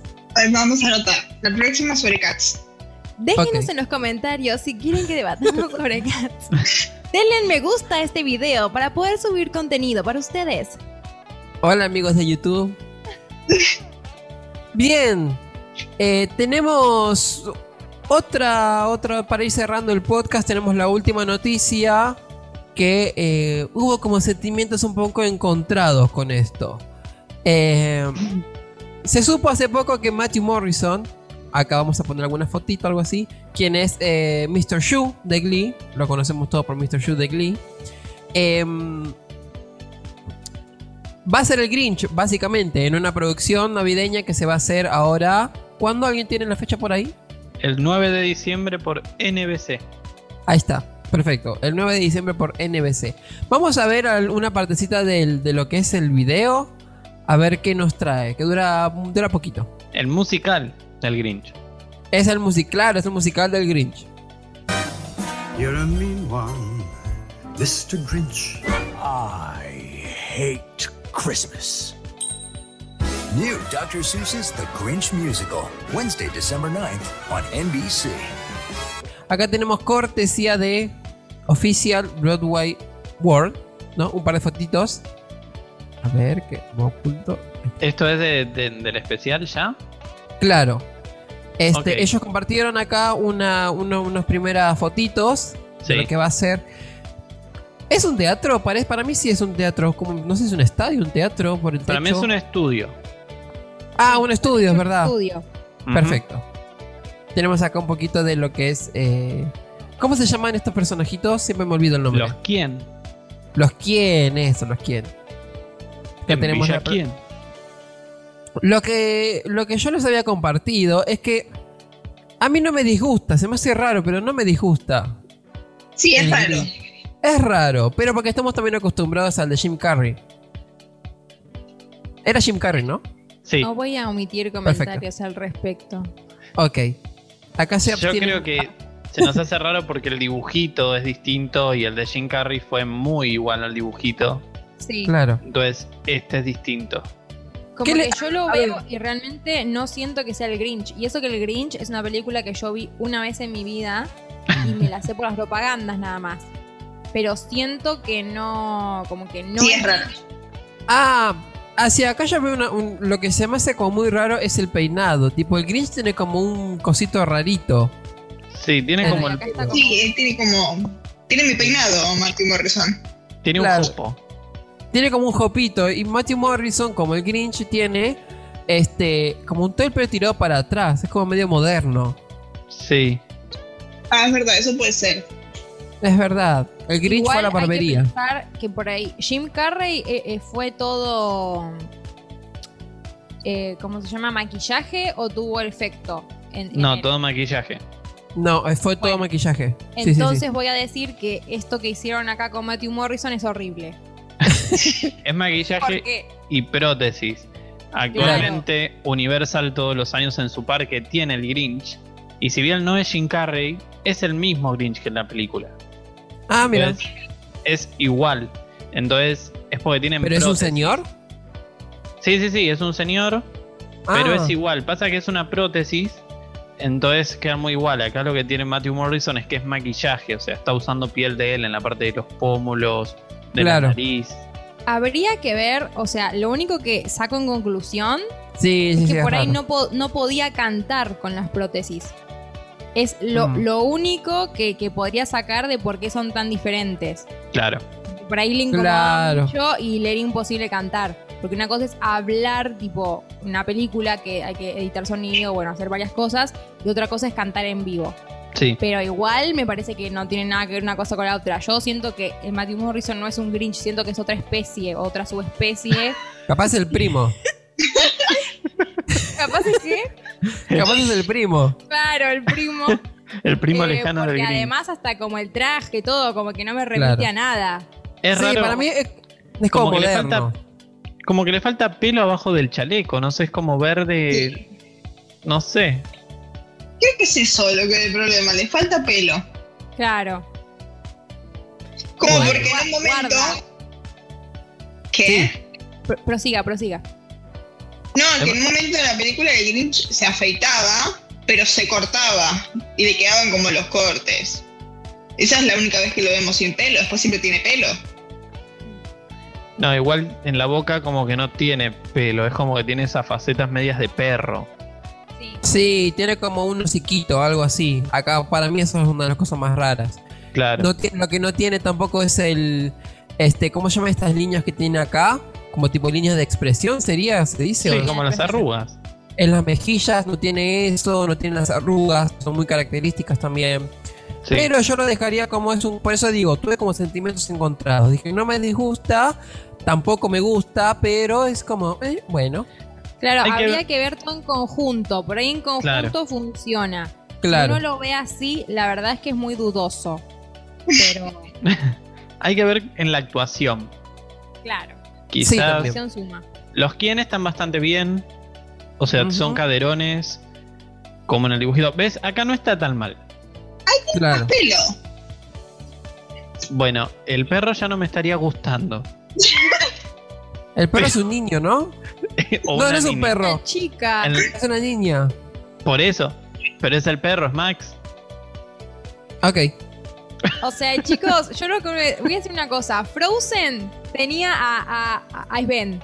Vamos a anotar. La próxima sobre Cats. Déjenos en los comentarios si quieren que debatamos sobre Cats. Denle me gusta a este video para poder subir contenido para ustedes. Hola amigos de YouTube. Bien, eh, tenemos otra, otra, para ir cerrando el podcast, tenemos la última noticia que eh, hubo como sentimientos un poco encontrados con esto. Eh, se supo hace poco que Matthew Morrison, acá vamos a poner alguna fotito, algo así, quien es eh, Mr. Shu de Glee, lo conocemos todos por Mr. Shu de Glee, em, va a ser el Grinch, básicamente, en una producción navideña que se va a hacer ahora. ¿Cuándo alguien tiene la fecha por ahí? El 9 de diciembre por NBC. Ahí está, perfecto. El 9 de diciembre por NBC. Vamos a ver una partecita del- de lo que es el video. A ver qué nos trae, que dura, dura poquito. El musical del Grinch. Es el musical, claro, es el musical del Grinch. You're a mean one, Mr. Grinch. I hate Christmas. New Dr. Seuss's The Grinch Musical, Wednesday, December 9th on NBC. Acá tenemos cortesía de Official Broadway World, ¿no? Un par de fotitos. A ver, que oculto. ¿Esto es de- de- del especial ya? Claro. Este. Ellos compartieron acá una, una- unas primeras fotitos Sí. de lo que va a ser. ¿Es un teatro? Parece, para mí sí es un teatro. Como, no sé si es un estadio, un teatro por el Para mí es un estudio. Ah, un estudio, es verdad. Estudio. Perfecto. Tenemos acá un poquito de lo que es. eh, ¿Cómo se llaman estos personajitos? Siempre me olvido el nombre. ¿Los quién? Los quién, eso, los quién. ¿En tenemos Villa la- quién? Lo que, lo que yo les había compartido es que a mí no me disgusta, se me hace raro, pero no me disgusta. Sí, es raro. Es raro, pero porque estamos también acostumbrados al de Jim Carrey. Era Jim Carrey, ¿no? Sí. No voy a omitir comentarios al respecto. Ok. Acá se Yo creo que se nos hace raro porque el dibujito es distinto y el de Jim Carrey fue muy igual al dibujito. Sí. Claro. Entonces, este es distinto. Como ¿Qué que le- yo lo a veo ver. y realmente no siento que sea el Grinch. Y eso que el Grinch es una película que yo vi una vez en mi vida y me la sé por las propagandas nada más. Pero siento que no, como que no. Sí, es raro. Ah, hacia acá ya veo una- un- lo que se me hace como muy raro es el peinado. Tipo, el Grinch tiene como un cosito rarito. Sí, tiene como el, como- Sí, él tiene como. Tiene mi peinado, Matthew Morrison. tiene un Claro. Tiene como un jopito. Y Matthew Morrison, como el Grinch, tiene este como un todo el pelo tirado para atrás. Es como medio moderno. Sí. Ah, es verdad, eso puede ser. Es verdad. El Grinch Igual fue a la hay que barbería. pensar que por ahí Jim Carrey eh, eh, fue todo. Eh, ¿Cómo se llama? ¿Maquillaje o tuvo efecto? En- en No, todo maquillaje. No, eh, fue todo Bueno. maquillaje. Sí, sí, sí. Entonces voy a decir que esto que hicieron acá con Matthew Morrison es horrible. Es maquillaje y prótesis. Actualmente Universal todos los años en su parque tiene el Grinch. Y si bien no es Jim Carrey, es el mismo Grinch que en la película. Ah, mira. Entonces, es igual. Entonces es porque tienen ¿Pero es un señor? Sí, sí, sí, es un señor. Pero Ah. es igual. Pasa que es una prótesis. Entonces queda muy igual. Acá lo que tiene Matthew Morrison es que es maquillaje. O sea, está usando piel de él en la parte de los pómulos, de Claro. la nariz. Habría que ver, o sea, lo único que saco en conclusión Sí, es sí. que por ahí no, po- no podía cantar con las prótesis. Es lo, Mm. lo único que, que podría sacar de por qué son tan diferentes. Claro. Por ahí le incomodaba Claro. mucho y le era imposible cantar. Porque una cosa es hablar, tipo, una película que hay que editar sonido, bueno, hacer varias cosas. Y otra cosa es cantar en vivo. Sí. Pero igual me parece que no tiene nada que ver una cosa con la otra. Yo siento que el Matthew Morrison no es un Grinch, siento que es otra especie, otra subespecie. Capaz el primo. Capaz es que, Capaz es el primo. claro, el primo. El primo Eh, lejano del Grinch. además hasta como el traje, todo, como que no me remite Claro. a nada. Es sí, raro. para mí es, es como, Como que le falta- Como que le falta pelo abajo del chaleco. No sé, es como verde. No sé. Creo que es eso lo que es el problema, le falta pelo. Claro. Como Bueno. porque en un momento. Guarda. ¿Qué? Pro- prosiga, prosiga. No, que en un momento de la película el Grinch se afeitaba, pero se cortaba y le quedaban como los cortes. Esa es la única vez que lo vemos sin pelo, después siempre tiene pelo. No, igual en la boca como que no tiene pelo, es como que tiene esas facetas medias de perro. Sí, tiene como un hociquito, algo así. Acá para mí eso es una de las cosas más raras. Claro. No tiene- lo que no tiene tampoco es el. Este, ¿cómo se llaman estas líneas que tiene acá? Como tipo líneas de expresión, sería, se dice. Sí, como las arrugas. En las mejillas no tiene eso, no tiene las arrugas, son muy características también. Sí. Pero yo lo dejaría como es un. Por eso digo, tuve como sentimientos encontrados. Dije, no me disgusta, tampoco me gusta, pero es como, eh, bueno, Claro, Hay que habría ver- que ver todo en conjunto. Por ahí en conjunto Claro. funciona. Claro. Si uno lo ve así, la verdad es que es muy dudoso. Pero, Hay que ver en la actuación. claro. Quizás La actuación suma. los quien están bastante bien. O sea, son caderones. Como en el dibujito. ¿Ves? Acá no está tan mal. claro. Pelo. Bueno, el perro ya no me estaría gustando. El perro es un niño, ¿no? O no, una no es un niña. perro. Chica. El- Es una niña. Por eso. Pero es el perro, es Max. Ok. O sea, chicos, yo lo que voy a decir una cosa. Frozen tenía a, a, a Sven.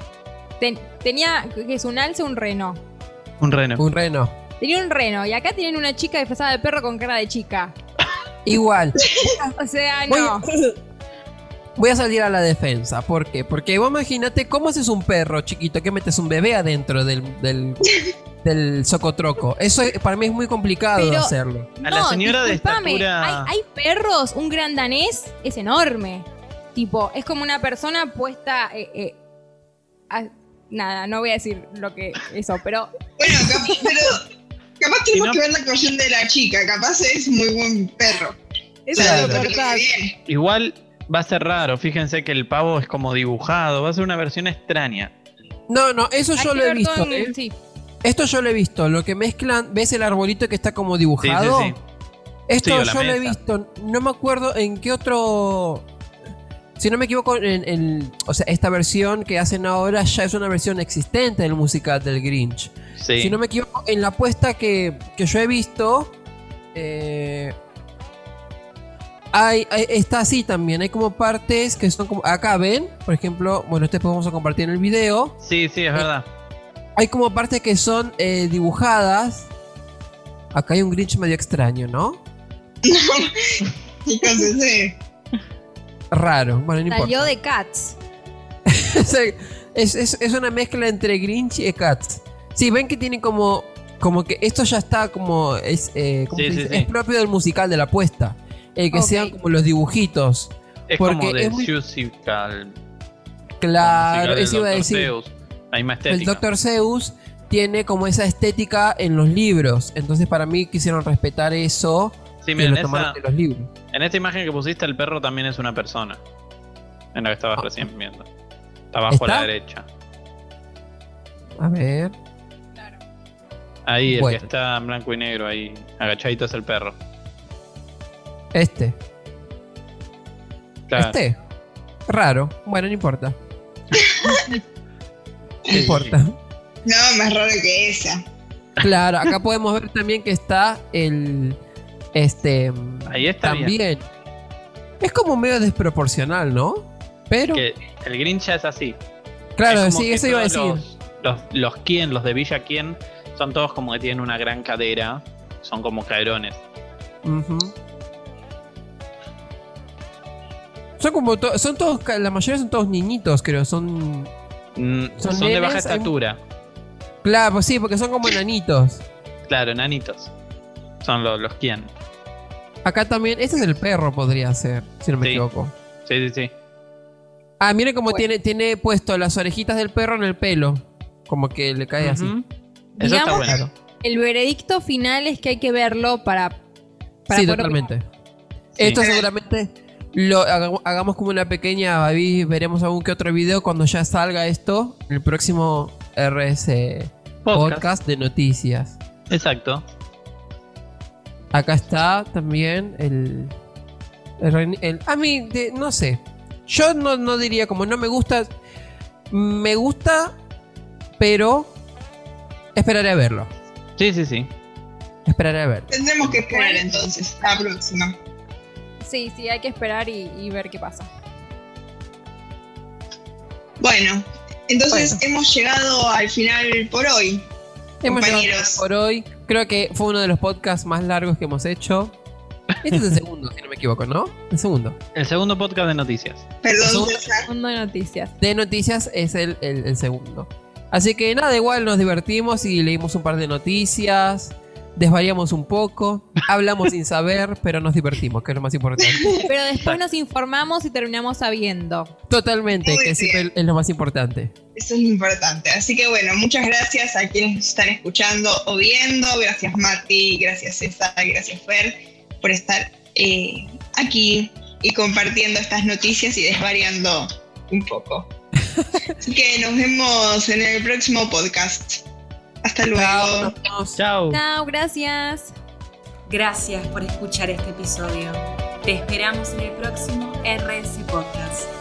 Ten- tenía, que es un alce o un reno. Un reno. Un reno. Tenía un reno. Y acá tienen una chica disfrazada de perro con cara de chica. Igual. O sea, no. Voy a salir a la defensa. ¿Por qué? Porque vos imagínate cómo haces un perro chiquito que metes un bebé adentro del, del, del socotroco. Eso es- para mí es muy complicado Pero- hacerlo. A la señora de estatura- Hay, hay perros, un gran danés es enorme. Tipo, es como una persona puesta. eh, eh, a- nada, no voy a decir lo que eso, pero. Bueno, cap- pero capaz tenemos que ver la actuación de la chica, capaz es muy buen perro. Eso es lo que. Igual va a ser raro. Fíjense que el pavo es como dibujado. Va a ser una versión extraña. No, no, eso Hay yo lo he visto. ¿eh? sí. Esto yo lo he visto. Lo que mezclan, ¿ves el arbolito que está como dibujado? Sí, sí, sí. Esto yo lo he visto. No me acuerdo en qué otro. Si no me equivoco, en, en- o sea, esta versión que hacen ahora ya es una versión existente del musical del Grinch. Sí. Si no me equivoco, en la apuesta que, que yo he visto, eh, hay, hay- está así también. Hay como partes que son como. Acá ven, por ejemplo, bueno, este podemos compartir en el video. Sí, sí, es verdad. Hay como partes que son eh, dibujadas. Acá hay un Grinch medio extraño, ¿no? Chicos, ese. Raro. Bueno, no importa. Salió de Cats. es, es- es una mezcla entre Grinch y Cats. Sí, ven que tiene como. Como que esto ya está como. Es, eh, ¿cómo Sí, se sí, dice? sí. es propio del musical de la apuesta. Eh, que sean como los dibujitos. Es Porque como de es muy- musical. Claro, eso iba a decir. Seuss. La misma El. Dr. Zeus tiene como esa estética en los libros. Entonces, para mí quisieron respetar eso. Sí, miren, lo tomaron esa- de los libros. En esta imagen que pusiste, el perro también es una persona. En la que estabas recién viendo. Está abajo a la Ah. Derecha. A ver. Ahí, el Bueno. que está en blanco y negro, ahí agachadito es el perro. Este. Claro. Este. Raro. Bueno, no importa. No importa. No, más raro que esa. Claro, acá podemos ver también que está el. Este. Ahí está bien. También. Es como medio desproporcional, ¿no? Pero. Que el Grinch ya es así. Claro, Es sí, eso iba a decir. Los, los, los quién, los de Villa quién, son todos como que tienen una gran cadera. Son como caderones. Ujú. Son como. to- son todos. La mayoría son todos niñitos, creo. Son. Mm, Son son de baja estatura. Claro, pues sí, porque son como enanitos. Claro, enanitos. Son los, los quién. Acá también. Este es el perro, podría ser, si no me Sí. equivoco. Sí, sí, sí. Ah, miren cómo tiene, tiene puesto las orejitas del perro en el pelo. Como que le cae así. Eso está bueno. El veredicto final es que hay que verlo para. para sí, totalmente. opinar. Esto seguramente lo hagamos, hagamos como una pequeña. Veremos algún que otro video cuando ya salga esto. El próximo RS podcast, Podcast. de noticias. Exacto. Acá está también el. el el- a mí, de- no sé. Yo no, no diría como no me gusta. Me gusta, pero esperaré a verlo. Sí, sí, sí. Esperaré a verlo. Tendremos que esperar entonces, la próxima. Sí, sí, hay que esperar y, y ver qué pasa. Bueno, entonces hemos llegado al final por hoy. Hemos llegado por hoy. Creo que fue uno de los podcasts más largos que hemos hecho. Este es el segundo, si no me equivoco, ¿no? El segundo. El segundo podcast de noticias. Perdón, Mundo de noticias. De noticias es el, el- el segundo. Así que nada, igual nos divertimos y leímos un par de noticias. Desvariamos un poco. Hablamos sin saber, pero nos divertimos, que es lo más importante. Pero después nos informamos y terminamos sabiendo. Totalmente, Muy que siempre es lo más importante. Eso es lo importante. Así que bueno, muchas gracias a quienes nos están escuchando o viendo. Gracias Mati, gracias César, gracias Fer por estar eh, aquí y compartiendo estas noticias y desvariando un poco. Así que nos vemos en el próximo podcast. Hasta luego. Chao. Chao, gracias. Gracias por escuchar este episodio. Te esperamos en el próximo RS Podcast.